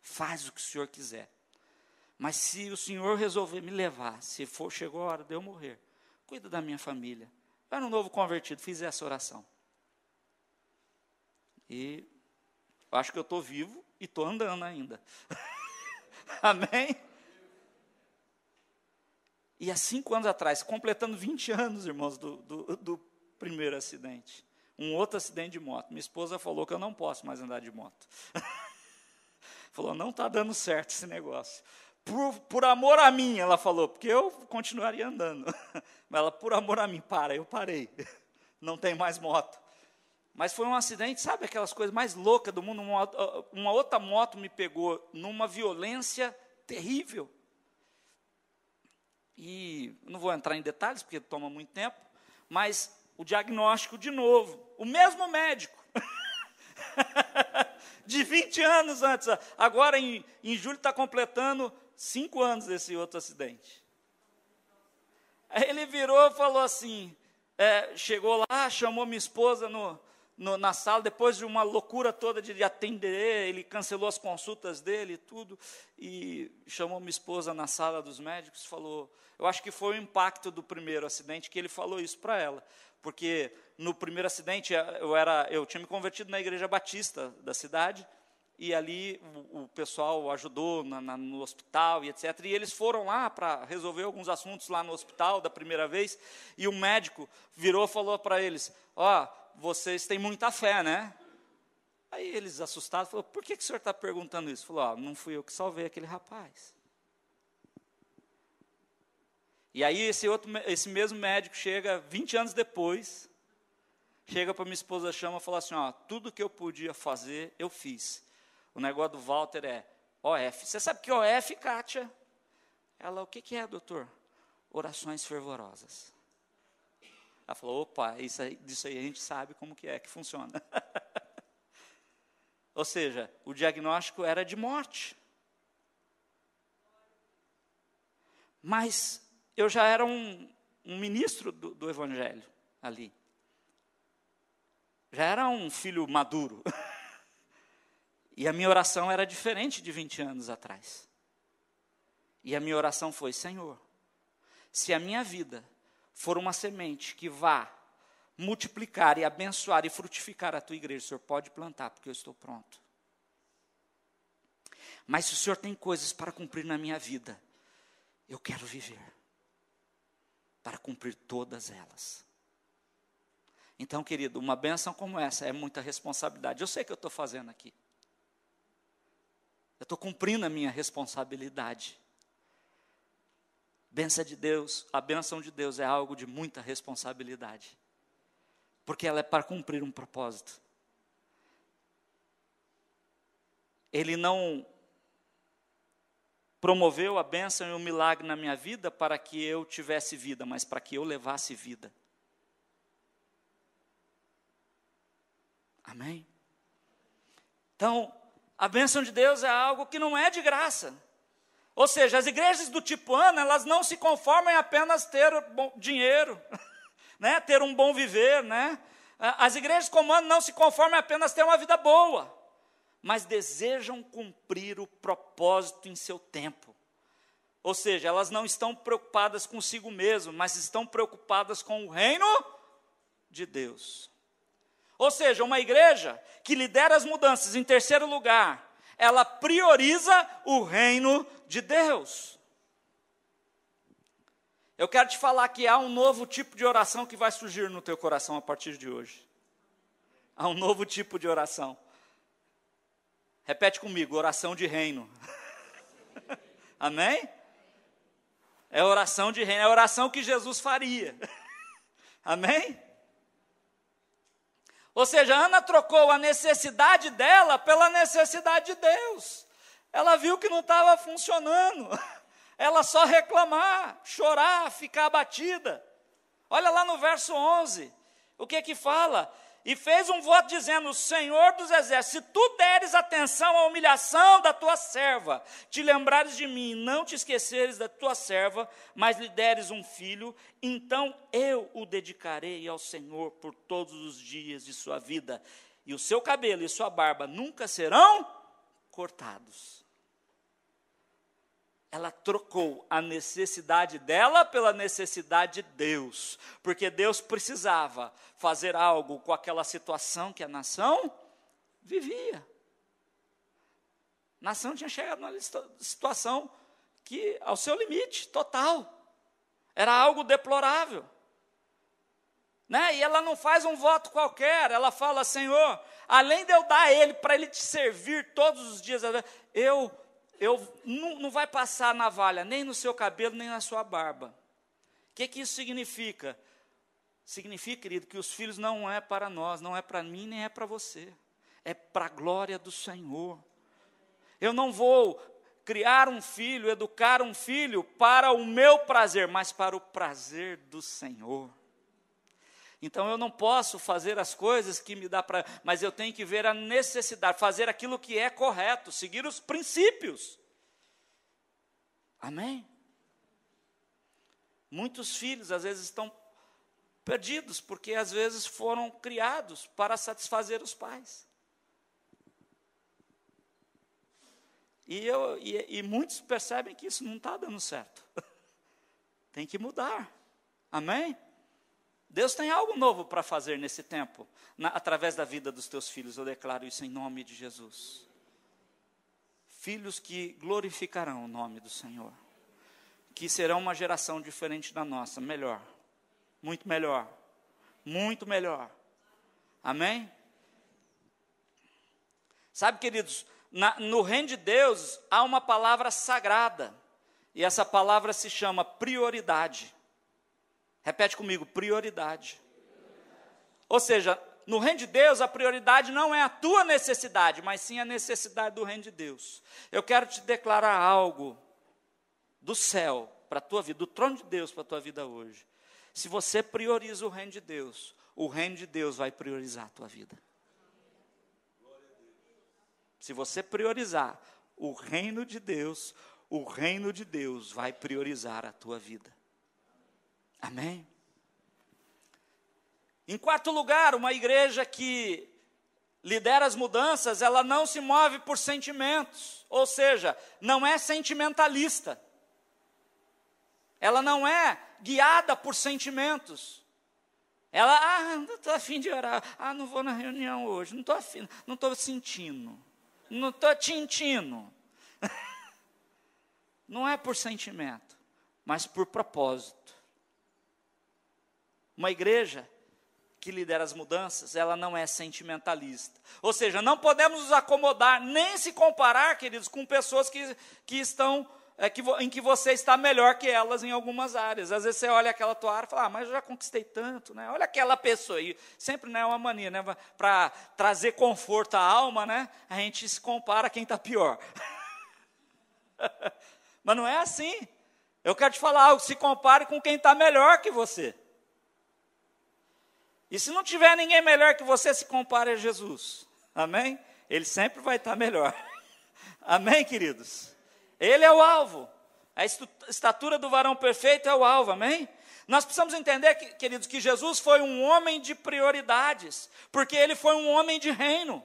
Faz o que o Senhor quiser. Mas se o Senhor resolver me levar, se for chegou a hora de eu morrer, cuida da minha família. Eu era um novo convertido, fiz essa oração. E acho que eu estou vivo e estou andando ainda. [laughs] Amém? E há cinco anos atrás, completando 20 anos, irmãos, do, do, do primeiro acidente, um outro acidente de moto. Minha esposa falou que eu não posso mais andar de moto. [laughs] falou, não está dando certo esse negócio por, por amor a mim, ela falou, porque eu continuaria andando. [laughs] Mas ela, por amor a mim, para, eu parei. [laughs] Não tem mais moto. Mas foi um acidente, sabe aquelas coisas mais loucas do mundo? Uma, uma outra moto me pegou numa violência terrível. E não vou entrar em detalhes, porque toma muito tempo, mas o diagnóstico de novo, o mesmo médico. [laughs] de 20 anos antes. Agora, em, em julho, está completando cinco anos desse outro acidente. Aí ele virou e falou assim: é, chegou lá, chamou minha esposa no, no, na sala, depois de uma loucura toda de, de atender, ele cancelou as consultas dele e tudo, e chamou minha esposa na sala dos médicos falou. Eu acho que foi o impacto do primeiro acidente que ele falou isso para ela, porque no primeiro acidente eu era, eu tinha me convertido na igreja batista da cidade e ali o, o pessoal ajudou na, na, no hospital e etc. E eles foram lá para resolver alguns assuntos lá no hospital da primeira vez, e o médico virou e falou para eles: Ó, oh, vocês têm muita fé, né? Aí eles, assustados, falaram: Por que, que o senhor está perguntando isso? Falou: oh, Não fui eu que salvei aquele rapaz. E aí esse, outro, esse mesmo médico chega 20 anos depois, chega para minha esposa, chama e fala assim: ó, tudo que eu podia fazer, eu fiz. O negócio do Walter é OF. Você sabe que OF, Kátia? Ela, o que, que é, doutor? Orações fervorosas. Ela falou, opa, isso aí, disso aí a gente sabe como que é que funciona. [laughs] Ou seja, o diagnóstico era de morte. Mas eu já era um, um ministro do, do Evangelho ali. Já era um filho maduro. [laughs] E a minha oração era diferente de 20 anos atrás. E a minha oração foi: Senhor, se a minha vida for uma semente que vá multiplicar e abençoar e frutificar a tua igreja, o Senhor pode plantar, porque eu estou pronto. Mas se o Senhor tem coisas para cumprir na minha vida, eu quero viver para cumprir todas elas. Então, querido, uma benção como essa é muita responsabilidade. Eu sei que eu estou fazendo aqui. Eu estou cumprindo a minha responsabilidade. Benção de Deus, a benção de Deus é algo de muita responsabilidade. Porque ela é para cumprir um propósito. Ele não promoveu a bênção e o milagre na minha vida para que eu tivesse vida, mas para que eu levasse vida. Amém? Então, a bênção de Deus é algo que não é de graça. Ou seja, as igrejas do tipo Ana, elas não se conformam em apenas ter dinheiro, [laughs] né? ter um bom viver. Né? As igrejas como Ana não se conformam em apenas ter uma vida boa, mas desejam cumprir o propósito em seu tempo. Ou seja, elas não estão preocupadas consigo mesmo, mas estão preocupadas com o reino de Deus. Ou seja, uma igreja que lidera as mudanças, em terceiro lugar, ela prioriza o reino de Deus. Eu quero te falar que há um novo tipo de oração que vai surgir no teu coração a partir de hoje. Há um novo tipo de oração. Repete comigo, oração de reino. [laughs] Amém? É oração de reino, é oração que Jesus faria. [laughs] Amém? Ou seja, Ana trocou a necessidade dela pela necessidade de Deus. Ela viu que não estava funcionando. [laughs] Ela só reclamar, chorar, ficar abatida. Olha lá no verso 11. O que que fala? E fez um voto dizendo: Senhor dos exércitos, se tu deres atenção à humilhação da tua serva, te lembrares de mim, não te esqueceres da tua serva, mas lhe deres um filho, então eu o dedicarei ao Senhor por todos os dias de sua vida, e o seu cabelo e sua barba nunca serão cortados ela trocou a necessidade dela pela necessidade de Deus, porque Deus precisava fazer algo com aquela situação que a nação vivia. A nação tinha chegado numa situação que ao seu limite total. Era algo deplorável. Né? E ela não faz um voto qualquer, ela fala: Senhor, além de eu dar a Ele para Ele te servir todos os dias, eu eu, não, não vai passar navalha nem no seu cabelo, nem na sua barba. O que, que isso significa? Significa, querido, que os filhos não é para nós, não é para mim, nem é para você. É para a glória do Senhor. Eu não vou criar um filho, educar um filho para o meu prazer, mas para o prazer do Senhor. Então eu não posso fazer as coisas que me dá para, mas eu tenho que ver a necessidade, fazer aquilo que é correto, seguir os princípios. Amém? Muitos filhos às vezes estão perdidos porque às vezes foram criados para satisfazer os pais. E, eu, e, e muitos percebem que isso não está dando certo. [laughs] Tem que mudar. Amém? Deus tem algo novo para fazer nesse tempo, na, através da vida dos teus filhos. Eu declaro isso em nome de Jesus. Filhos que glorificarão o nome do Senhor, que serão uma geração diferente da nossa, melhor, muito melhor, muito melhor. Amém? Sabe, queridos, na, no reino de Deus há uma palavra sagrada, e essa palavra se chama prioridade. Repete comigo: prioridade. Ou seja, no reino de Deus, a prioridade não é a tua necessidade, mas sim a necessidade do reino de Deus. Eu quero te declarar algo do céu para a tua vida, do trono de Deus para a tua vida hoje. Se você prioriza o reino de Deus, o reino de Deus vai priorizar a tua vida. Se você priorizar o reino de Deus, o reino de Deus vai priorizar a tua vida. Amém? Em quarto lugar, uma igreja que lidera as mudanças, ela não se move por sentimentos, ou seja, não é sentimentalista. Ela não é guiada por sentimentos. Ela, ah, não estou afim de orar. Ah, não vou na reunião hoje. Não estou afim, não estou sentindo. Não estou tintindo. [laughs] não é por sentimento, mas por propósito. Uma igreja que lidera as mudanças, ela não é sentimentalista. Ou seja, não podemos nos acomodar, nem se comparar, queridos, com pessoas que, que estão, é, que, em que você está melhor que elas em algumas áreas. Às vezes você olha aquela tua área e fala, ah, mas eu já conquistei tanto, né? Olha aquela pessoa aí. Sempre né, é uma mania, né? Para trazer conforto à alma, né? A gente se compara a quem está pior. [laughs] Mas não é assim. Eu quero te falar algo, se compare com quem está melhor que você. E se não tiver ninguém melhor que você, se compare a Jesus. Amém? Ele sempre vai estar melhor. [laughs] Amém, queridos? Ele é o alvo. A estatura do varão perfeito é o alvo, amém? Nós precisamos entender, queridos, que Jesus foi um homem de prioridades, porque ele foi um homem de reino.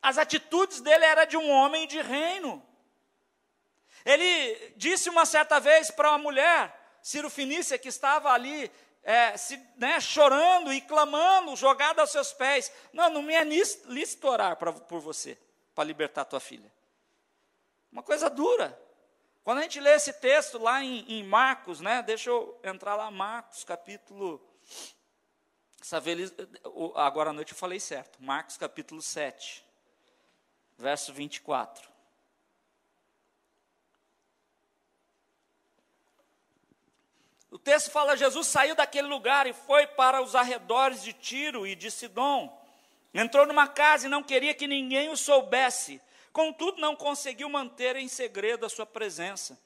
As atitudes dele eram de um homem de reino. Ele disse uma certa vez para uma mulher, Ciro Finícia, que estava ali é, se, né, chorando e clamando, jogada aos seus pés. Não, não me é lícito orar pra, por você, para libertar tua filha. Uma coisa dura. Quando a gente lê esse texto lá em, em Marcos, né, deixa eu entrar lá, Marcos, capítulo. Agora à noite eu falei certo. Marcos, capítulo 7, verso 24. O texto fala: Jesus saiu daquele lugar e foi para os arredores de Tiro e de Sidom. Entrou numa casa e não queria que ninguém o soubesse. Contudo, não conseguiu manter em segredo a sua presença.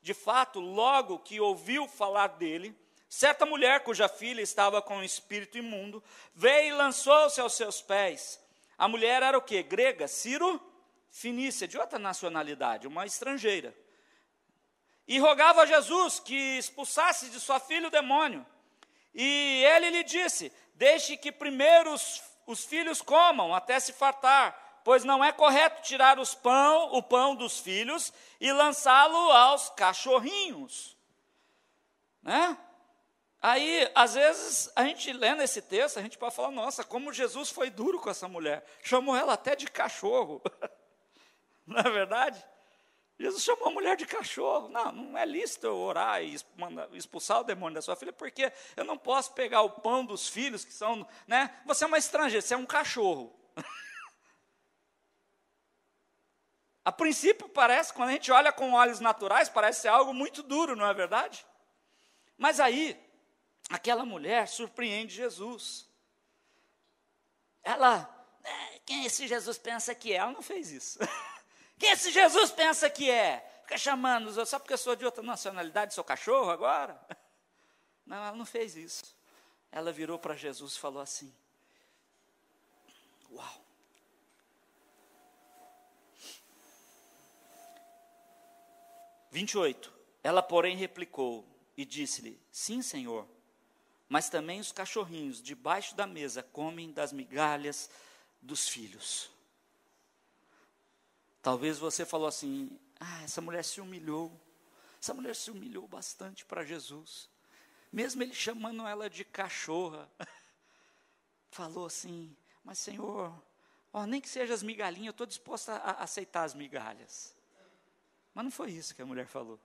De fato, logo que ouviu falar dele, certa mulher cuja filha estava com um espírito imundo veio e lançou-se aos seus pés. A mulher era o que? Grega, Ciro Finícia, de outra nacionalidade, uma estrangeira e rogava a Jesus que expulsasse de sua filha o demônio. E ele lhe disse: Deixe que primeiro os, os filhos comam até se fartar, pois não é correto tirar os pão, o pão dos filhos e lançá-lo aos cachorrinhos. Né? Aí, às vezes, a gente lendo esse texto, a gente pode falar: nossa, como Jesus foi duro com essa mulher, chamou ela até de cachorro. [laughs] não é verdade? Jesus chamou a mulher de cachorro. Não, não é lícito eu orar e expulsar o demônio da sua filha, porque eu não posso pegar o pão dos filhos que são, né? Você é uma estrangeira, você é um cachorro. [laughs] a princípio parece, quando a gente olha com olhos naturais, parece ser algo muito duro, não é verdade? Mas aí, aquela mulher surpreende Jesus. Ela, né, quem esse Jesus pensa que é? Ela não fez isso. [laughs] Quem esse Jesus pensa que é? Fica chamando, só porque eu sou de outra nacionalidade, sou cachorro agora? [laughs] Não, ela não fez isso. Ela virou para Jesus e falou assim: Uau! Vinte e oito. Ela, porém, replicou e disse-lhe: Sim, Senhor, mas também os cachorrinhos debaixo da mesa comem das migalhas dos filhos. Talvez você falou assim: ah, essa mulher se humilhou. Essa mulher se humilhou bastante para Jesus. Mesmo ele chamando ela de cachorra. [laughs] Falou assim: Mas Senhor, ó, nem que seja as migalhinhas, eu estou disposta a, a aceitar as migalhas. Mas não foi isso que a mulher falou.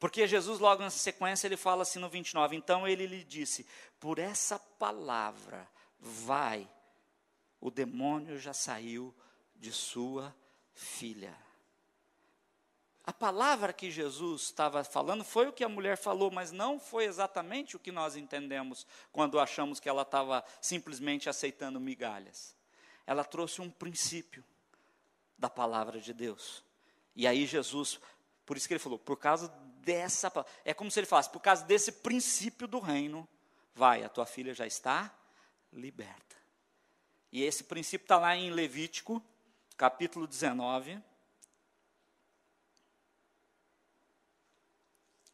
Porque Jesus, logo na sequência, ele fala assim no 29. Então ele lhe disse: Por essa palavra, vai, o demônio já saiu de sua filha. A palavra que Jesus estava falando foi o que a mulher falou, mas não foi exatamente o que nós entendemos quando achamos que ela estava simplesmente aceitando migalhas. Ela trouxe um princípio da palavra de Deus. E aí Jesus, por isso que ele falou, por causa dessa, é como se ele falasse, por causa desse princípio do reino, vai, a tua filha já está liberta. E esse princípio está lá em Levítico capítulo 19,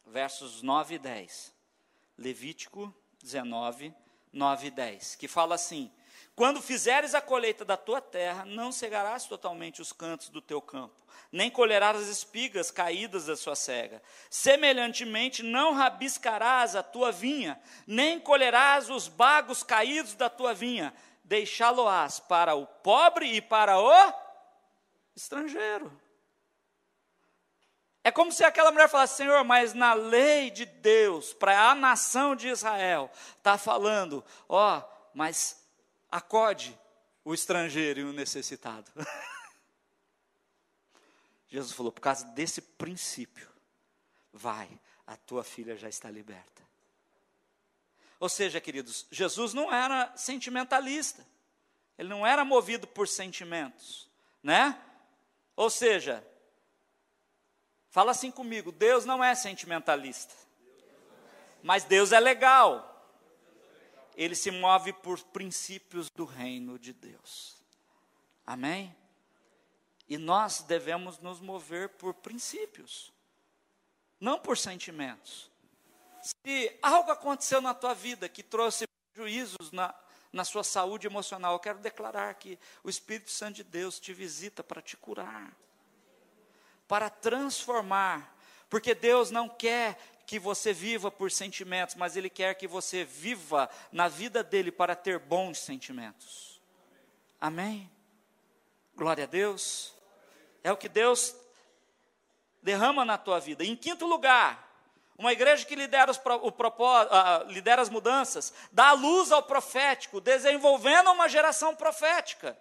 versos 9 e 10. Levítico 19, 9 e 10, que fala assim: Quando fizeres a colheita da tua terra, não cegarás totalmente os cantos do teu campo, nem colherás as espigas caídas da sua cega. Semelhantemente, não rabiscarás a tua vinha, nem colherás os bagos caídos da tua vinha, deixá-lo-ás para o pobre e para o estrangeiro. É como se aquela mulher falasse: Senhor, mas na lei de Deus, para a nação de Israel, está falando: ó, mas acode o estrangeiro e o necessitado. [laughs] Jesus falou: por causa desse princípio, vai, a tua filha já está liberta. Ou seja, queridos, Jesus não era sentimentalista, ele não era movido por sentimentos, né? Ou seja, fala assim comigo: Deus não é sentimentalista, mas Deus é legal. Ele se move por princípios do reino de Deus. Amém? E nós devemos nos mover por princípios, não por sentimentos. Se algo aconteceu na tua vida que trouxe prejuízos na, na sua saúde emocional, eu quero declarar que o Espírito Santo de Deus te visita para te curar, para transformar, porque Deus não quer que você viva por sentimentos, mas Ele quer que você viva na vida dele para ter bons sentimentos. Amém? Glória a Deus. É o que Deus derrama na tua vida. Em quinto lugar, uma igreja que lidera, os, o uh, lidera as mudanças, dá luz ao profético, desenvolvendo uma geração profética.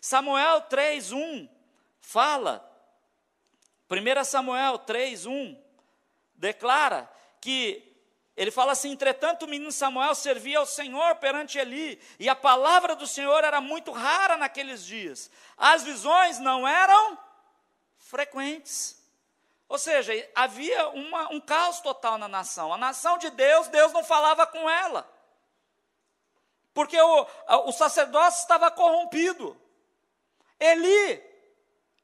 Samuel 3:1 fala, 1 Samuel 3:1 declara que ele fala assim: entretanto, o menino Samuel servia ao Senhor perante Eli, e a palavra do Senhor era muito rara naqueles dias. As visões não eram frequentes. Ou seja, havia uma, um caos total na nação. A nação de Deus, Deus não falava com ela. Porque o, o sacerdócio estava corrompido. Eli,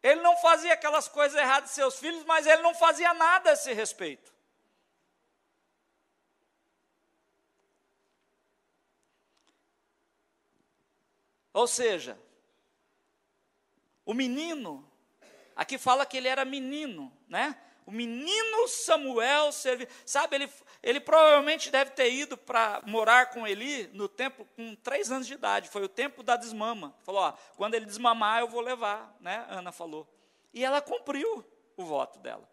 ele não fazia aquelas coisas erradas de seus filhos, mas ele não fazia nada a esse respeito. Ou seja, o menino Aqui fala que ele era menino, né? O menino Samuel. Sabe, ele, ele provavelmente deve ter ido para morar com Eli no tempo com três anos de idade. Foi o tempo da desmama. Falou: ó, quando ele desmamar, eu vou levar, né? Ana falou. E ela cumpriu o voto dela.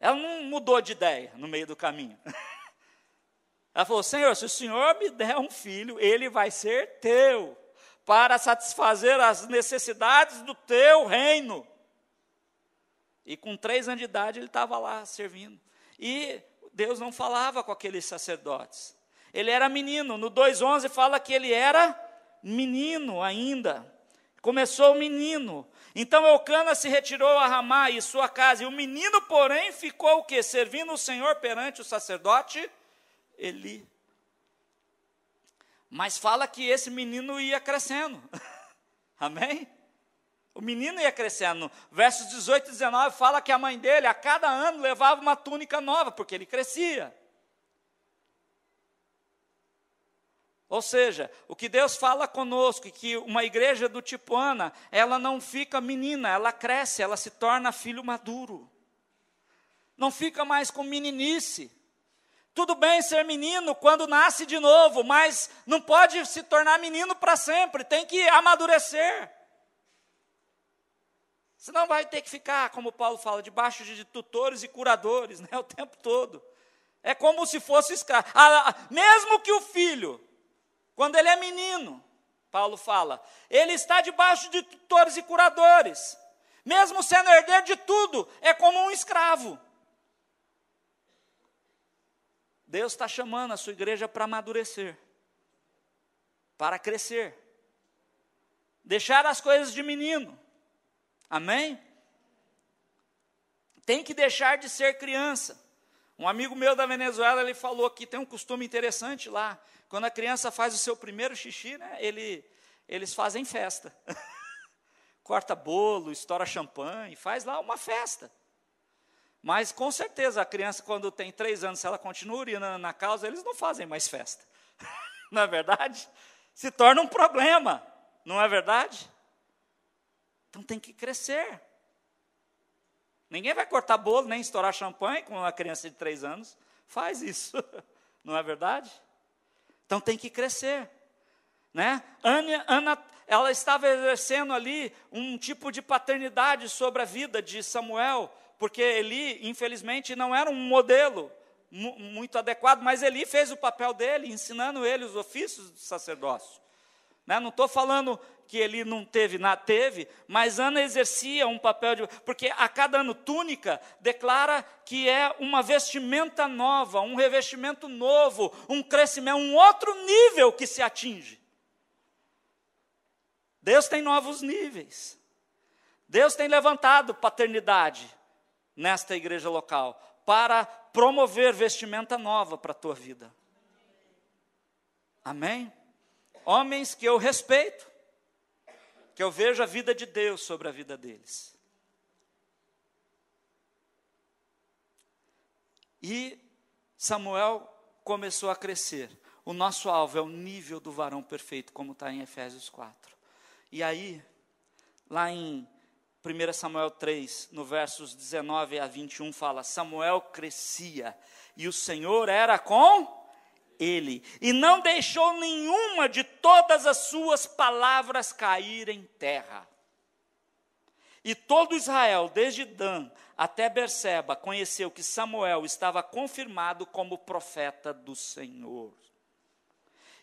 Ela não mudou de ideia no meio do caminho. [laughs] Ela falou: Senhor, se o Senhor me der um filho, ele vai ser teu para satisfazer as necessidades do teu reino. E com três anos de idade ele estava lá servindo. E Deus não falava com aqueles sacerdotes. Ele era menino. No 2,11 fala que ele era menino ainda. Começou menino. Então Eucana se retirou a Ramá e sua casa. E o menino, porém, ficou o quê? Servindo o Senhor perante o sacerdote Eli. Mas fala que esse menino ia crescendo. [laughs] Amém? O menino ia crescendo. Versos 18 e 19 fala que a mãe dele, a cada ano, levava uma túnica nova, porque ele crescia. Ou seja, o que Deus fala conosco, que uma igreja do tipo Ana, ela não fica menina, ela cresce, ela se torna filho maduro. Não fica mais com meninice. Tudo bem ser menino quando nasce de novo, mas não pode se tornar menino para sempre, tem que amadurecer. Senão vai ter que ficar, como Paulo fala, debaixo de tutores e curadores, [laughs] né, o tempo todo. É como se fosse escravo. Mesmo que o filho, quando ele é menino, Paulo fala, ele está debaixo de tutores e curadores. Mesmo sendo herdeiro de tudo, é como um escravo. Deus está chamando a sua igreja para amadurecer, para crescer, deixar as coisas de menino, amém? Tem que deixar de ser criança. Um amigo meu da Venezuela, ele falou que tem um costume interessante lá, quando a criança faz o seu primeiro xixi, né, ele, eles fazem festa. [laughs] Corta bolo, estoura champanhe, faz lá uma festa. Mas com certeza a criança, quando tem três anos, se ela continua urinando na causa, eles não fazem mais festa. [laughs] não é verdade? Se torna um problema, não é verdade? Então tem que crescer. Ninguém vai cortar bolo nem estourar champanhe com uma criança de três anos. Faz isso, [laughs] não é verdade? Então tem que crescer. Né? Ana, Ana, ela estava exercendo ali um tipo de paternidade sobre a vida de Samuel, porque Eli, infelizmente, não era um modelo muito adequado, mas Eli fez o papel dele, ensinando ele os ofícios do sacerdócio. Né? Não estou falando que Eli não teve, nada, teve, mas Ana exercia um papel de. Porque a cada ano túnica declara que é uma vestimenta nova, um revestimento novo, um crescimento, um outro nível que se atinge. Deus tem novos níveis. Deus tem levantado paternidade nesta igreja local para promover vestimenta nova para a tua vida. Amém? Homens que eu respeito, que eu vejo a vida de Deus sobre a vida deles. E Samuel começou a crescer. O nosso alvo é o nível do varão perfeito, como está em Efésios 4. E aí, lá em 1 Samuel 3, no versos 19 a 21, fala: Samuel crescia e o Senhor era com ele, e não deixou nenhuma de todas as suas palavras cair em terra. E todo Israel, desde Dan até Berseba, conheceu que Samuel estava confirmado como profeta do Senhor.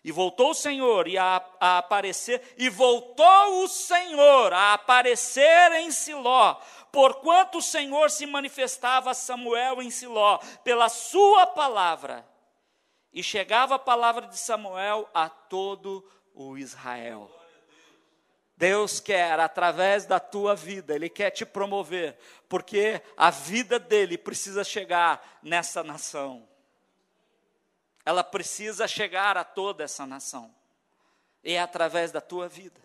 E voltou o Senhor e a, a, aparecer, e voltou o Senhor a aparecer em Siló, porquanto o Senhor se manifestava a Samuel em Siló, pela sua palavra. E chegava a palavra de Samuel a todo o Israel. Deus quer, através da tua vida, Ele quer te promover, porque a vida dele precisa chegar nessa nação ela precisa chegar a toda essa nação. E é através da tua vida,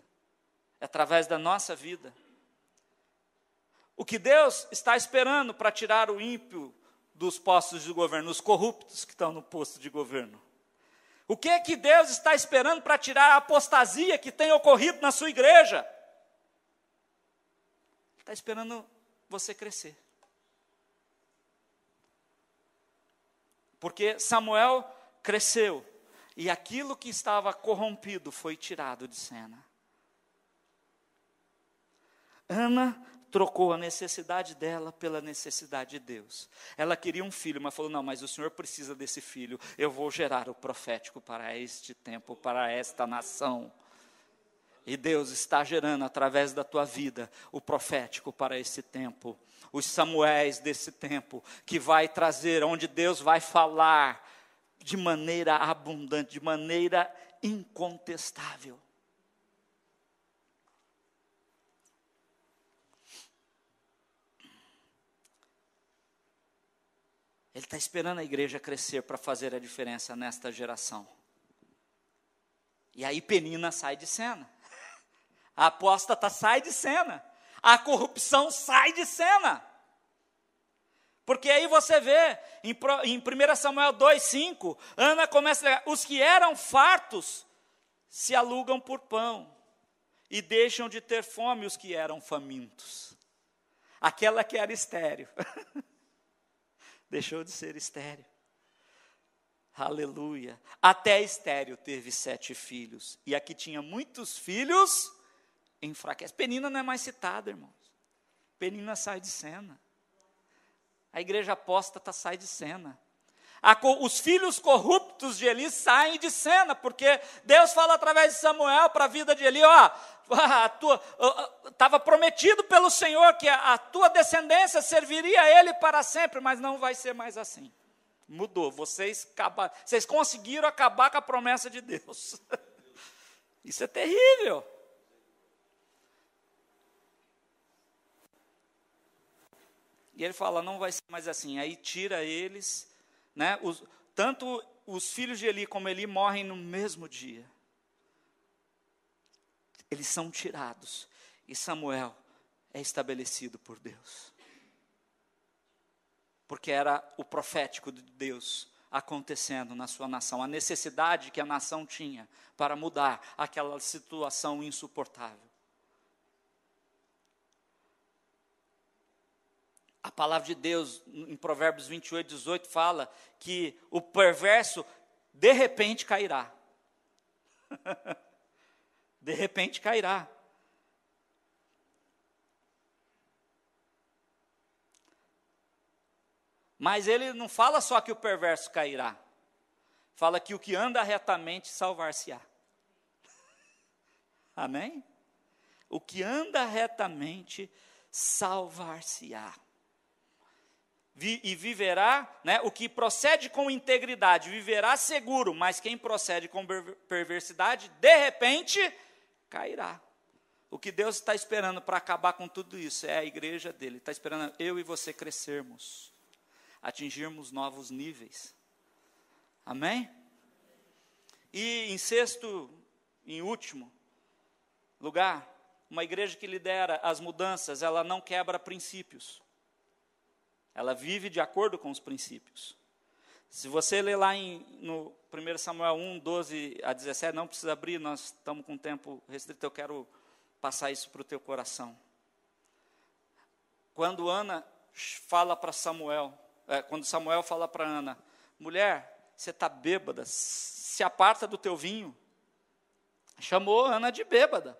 é através da nossa vida. O que Deus está esperando para tirar o ímpio dos postos de governo, os corruptos que estão no posto de governo? O que é que Deus está esperando para tirar a apostasia que tem ocorrido na sua igreja? Está esperando você crescer. Porque Samuel cresceu e aquilo que estava corrompido foi tirado de cena. Ana trocou a necessidade dela pela necessidade de Deus. Ela queria um filho, mas falou: Não, mas o Senhor precisa desse filho. Eu vou gerar o profético para este tempo, para esta nação. E Deus está gerando através da tua vida o profético para esse tempo. Os Samuéis desse tempo, que vai trazer, onde Deus vai falar de maneira abundante, de maneira incontestável. Ele está esperando a igreja crescer para fazer a diferença nesta geração. E aí Penina sai de cena. A apóstata sai de cena. A corrupção sai de cena. Porque aí você vê, em, em 1 Samuel 2,5, Ana começa a os que eram fartos se alugam por pão, e deixam de ter fome os que eram famintos. Aquela que era estéreo, [laughs] deixou de ser estéreo. Aleluia. Até estéreo teve sete filhos, e aqui tinha muitos filhos, enfraquece. Penina não é mais citada, irmãos. Penina sai de cena. A igreja apóstata sai de cena. os filhos corruptos de Eli saem de cena, porque Deus fala através de Samuel para a vida de Eli: ó, [laughs] estava prometido pelo Senhor que a, a tua descendência serviria a Ele para sempre, mas não vai ser mais assim. Mudou, vocês, vocês conseguiram acabar com a promessa de Deus. [laughs] Isso é terrível. E ele fala: não vai ser mais assim. Aí tira eles, né? Os, tanto os filhos de Eli como Eli morrem no mesmo dia. Eles são tirados. E Samuel é estabelecido por Deus. Porque era o profético de Deus acontecendo na sua nação, a necessidade que a nação tinha para mudar aquela situação insuportável. A palavra de Deus, em Provérbios 28, 18, fala que o perverso de repente cairá. [laughs] de repente cairá. Mas ele não fala só que o perverso cairá. Fala que o que anda retamente salvar-se-á. [laughs] Amém? O que anda retamente salvar-se-á e viverá, né, o que procede com integridade viverá seguro, mas quem procede com perversidade, de repente, cairá. O que Deus está esperando para acabar com tudo isso é a igreja dele. Está esperando eu e você crescermos, atingirmos novos níveis. Amém? E em sexto, em último lugar, uma igreja que lidera as mudanças, ela não quebra princípios. Ela vive de acordo com os princípios. Se você ler lá em, no 1 Samuel 1, 12 a 17, não precisa abrir, nós estamos com tempo restrito, eu quero passar isso para o teu coração. Quando Ana fala para Samuel, é, quando Samuel fala para Ana, mulher, você está bêbada, se aparta do teu vinho. Chamou Ana de bêbada.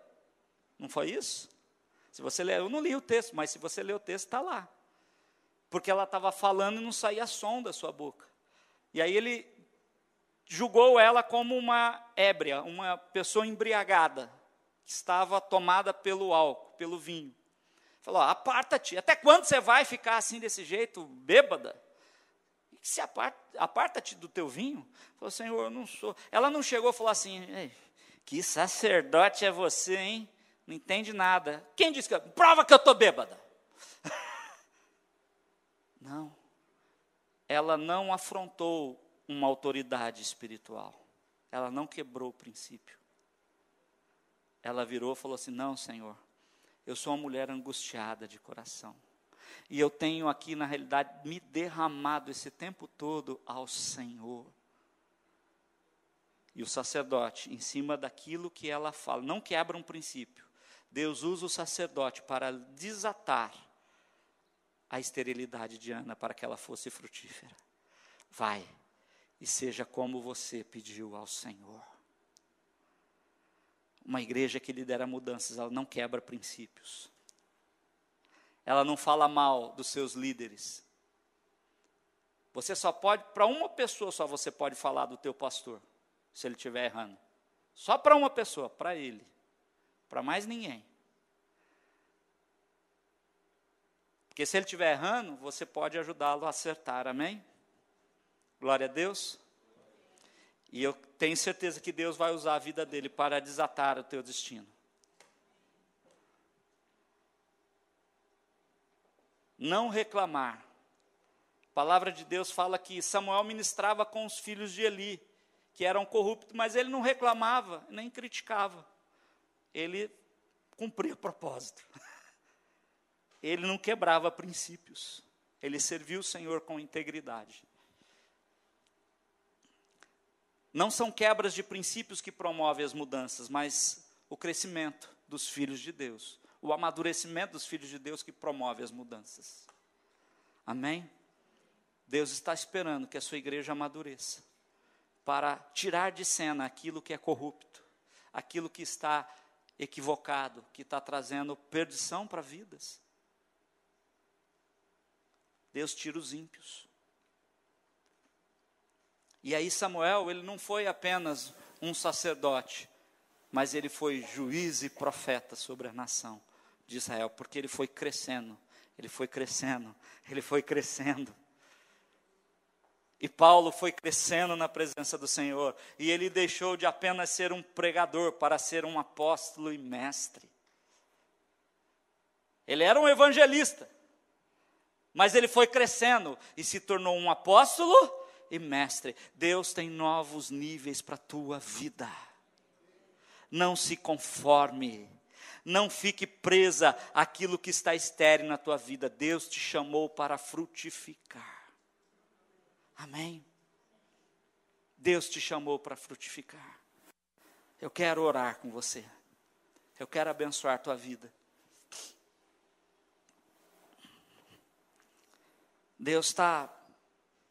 Não foi isso? Se você ler, eu não li o texto, mas se você ler o texto, está lá. Porque ela estava falando e não saía som da sua boca. E aí ele julgou ela como uma ébria, uma pessoa embriagada que estava tomada pelo álcool, pelo vinho. Falou: aparta-te. Até quando você vai ficar assim desse jeito, bêbada? Se aparta-te do teu vinho. Falou: Senhor, eu não sou. Ela não chegou e falou assim: que sacerdote é você, hein? Não entende nada. Quem disse que. Prova que eu estou bêbada. [laughs] não. Ela não afrontou uma autoridade espiritual. Ela não quebrou o princípio ela virou e falou assim: Não, Senhor, eu sou uma mulher angustiada de coração. E eu tenho aqui, na realidade, me derramado esse tempo todo ao Senhor. E o sacerdote, em cima daquilo que ela fala, não quebra um princípio. Deus usa o sacerdote para desatar a esterilidade de Ana para que ela fosse frutífera. Vai e seja como você pediu ao Senhor uma igreja que lidera mudanças, ela não quebra princípios. Ela não fala mal dos seus líderes. Você só pode, para uma pessoa só você pode falar do teu pastor, se ele estiver errando. Só para uma pessoa, para ele. Para mais ninguém. Porque se ele estiver errando, você pode ajudá-lo a acertar, amém? Glória a Deus. E eu tenho certeza que Deus vai usar a vida dele para desatar o teu destino. Não reclamar. A palavra de Deus fala que Samuel ministrava com os filhos de Eli, que eram corruptos, mas ele não reclamava, nem criticava. Ele cumpria o propósito. [laughs] Ele não quebrava princípios. Ele serviu o Senhor com integridade. Não são quebras de princípios que promovem as mudanças, mas o crescimento dos filhos de Deus, o amadurecimento dos filhos de Deus que promove as mudanças. Amém? Deus está esperando que a sua igreja amadureça para tirar de cena aquilo que é corrupto, aquilo que está equivocado, que está trazendo perdição para vidas. Deus tira os ímpios. E aí Samuel, ele não foi apenas um sacerdote, mas ele foi juiz e profeta sobre a nação de Israel, porque ele foi crescendo, ele foi crescendo, ele foi crescendo. E Paulo foi crescendo na presença do Senhor, e ele deixou de apenas ser um pregador para ser um apóstolo e mestre. Ele era um evangelista, mas ele foi crescendo e se tornou um apóstolo e mestre. Deus tem novos níveis para a tua vida. Não se conforme. Não fique presa àquilo que está estéreo na tua vida. Deus te chamou para frutificar. Amém? Deus te chamou para frutificar. Eu quero orar com você. Eu quero abençoar a tua vida. Deus está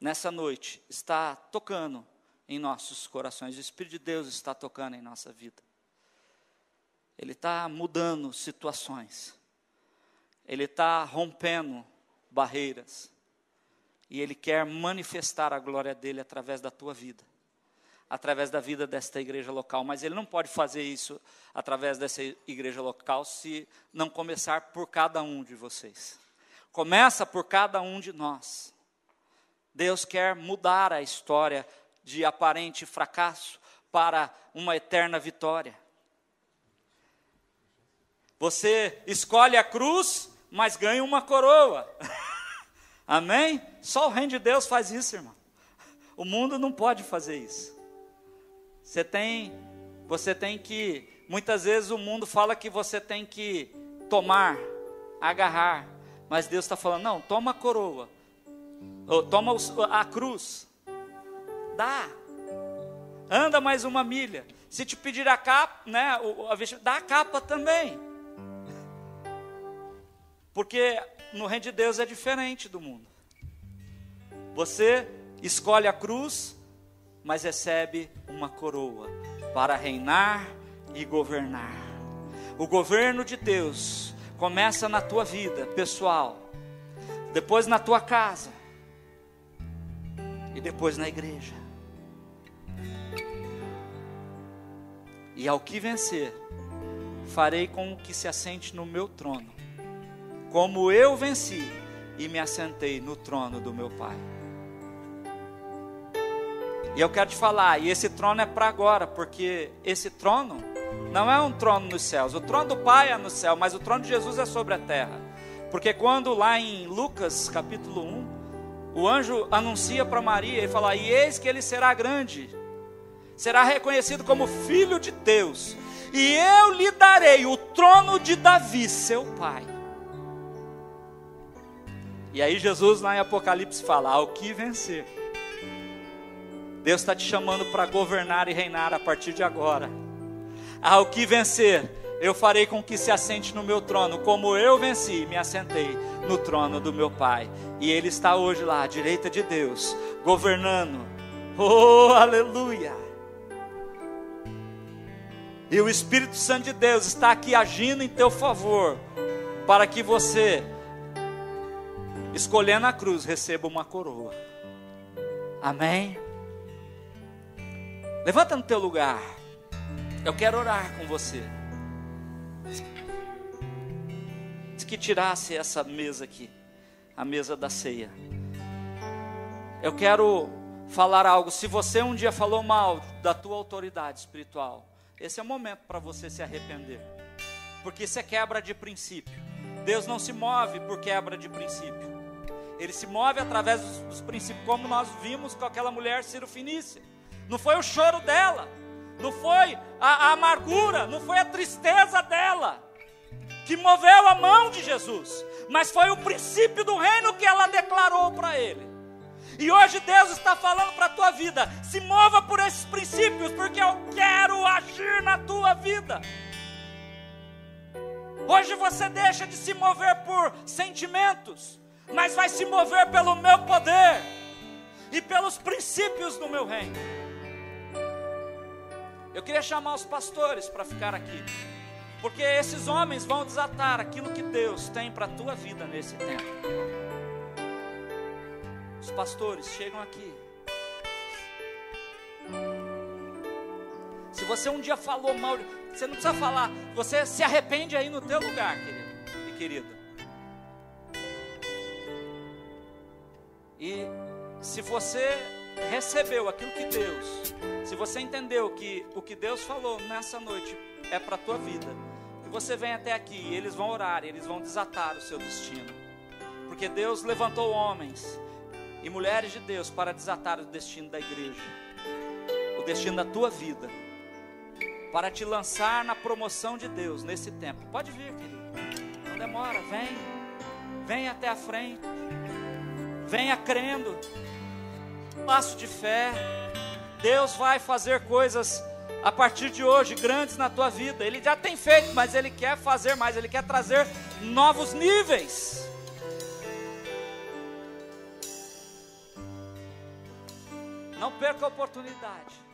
nessa noite está tocando em nossos corações, o Espírito de Deus está tocando em nossa vida. Ele está mudando situações, ele está rompendo barreiras, e ele quer manifestar a glória dele através da tua vida, através da vida desta igreja local, mas ele não pode fazer isso através dessa igreja local se não começar por cada um de vocês. Começa por cada um de nós. Deus quer mudar a história de aparente fracasso para uma eterna vitória. Você escolhe a cruz, mas ganha uma coroa. [laughs] Amém? Só o reino de Deus faz isso, irmão. O mundo não pode fazer isso. Você tem, você tem que, muitas vezes o mundo fala que você tem que tomar, agarrar, mas Deus está falando, não, toma a coroa, toma a cruz, dá, anda mais uma milha. Se te pedir a capa, né, a, dá a capa também. Porque no reino de Deus é diferente do mundo. Você escolhe a cruz, mas recebe uma coroa para reinar e governar. O governo de Deus começa na tua vida pessoal, depois na tua casa e depois na igreja. E ao que vencer, farei com que se assente no meu trono, como eu venci e me assentei no trono do meu Pai. E eu quero te falar, e esse trono é para agora, porque esse trono não é um trono nos céus. O trono do Pai é no céu, mas o trono de Jesus é sobre a terra. Porque quando lá em Lucas capítulo 1, o anjo anuncia para Maria e fala: E eis que ele será grande, será reconhecido como filho de Deus, e eu lhe darei o trono de Davi, seu pai. E aí Jesus lá em Apocalipse fala: Ao que vencer. Deus está te chamando para governar e reinar a partir de agora. Ao que vencer, eu farei com que se assente no meu trono, como eu venci, me assentei no trono do meu Pai. E Ele está hoje lá, à direita de Deus, governando. Oh, aleluia! E o Espírito Santo de Deus está aqui agindo em teu favor, para que você, escolhendo a cruz, receba uma coroa. Amém? Levanta no teu lugar. Eu quero orar com você. Se que tirasse essa mesa aqui, a mesa da ceia. Eu quero falar algo. Se você um dia falou mal da tua autoridade espiritual, esse é o momento para você se arrepender. Porque isso é quebra de princípio. Deus não se move por quebra de princípio. Ele se move através dos, princípios, como nós vimos com aquela mulher Ciro Finícia. Não foi o choro dela, não foi a, a amargura, não foi a tristeza dela que moveu a mão de Jesus, mas foi o princípio do reino que ela declarou para ele. E hoje Deus está falando para a tua vida: se mova por esses princípios, porque eu quero agir na tua vida. Hoje você deixa de se mover por sentimentos, mas vai se mover pelo meu poder e pelos princípios do meu reino. Eu queria chamar os pastores para ficar aqui, porque esses homens vão desatar aquilo que Deus tem para a tua vida nesse tempo. Os pastores chegam aqui. Se você um dia falou mal, você não precisa falar, você se arrepende aí no teu lugar, querido e querida. E se você recebeu aquilo que Deus, se você entendeu que o que Deus falou nessa noite é para a tua vida, e você vem até aqui, eles vão orar, eles vão desatar o seu destino. Porque Deus levantou homens e mulheres de Deus para desatar o destino da igreja, o destino da tua vida, para te lançar na promoção de Deus nesse tempo. Pode vir, querido, não demora, vem, vem até a frente, venha crendo, passo de fé. Deus vai fazer coisas a partir de hoje grandes na tua vida. Ele já tem feito, mas ele quer fazer mais, ele quer trazer novos níveis. Não perca a oportunidade.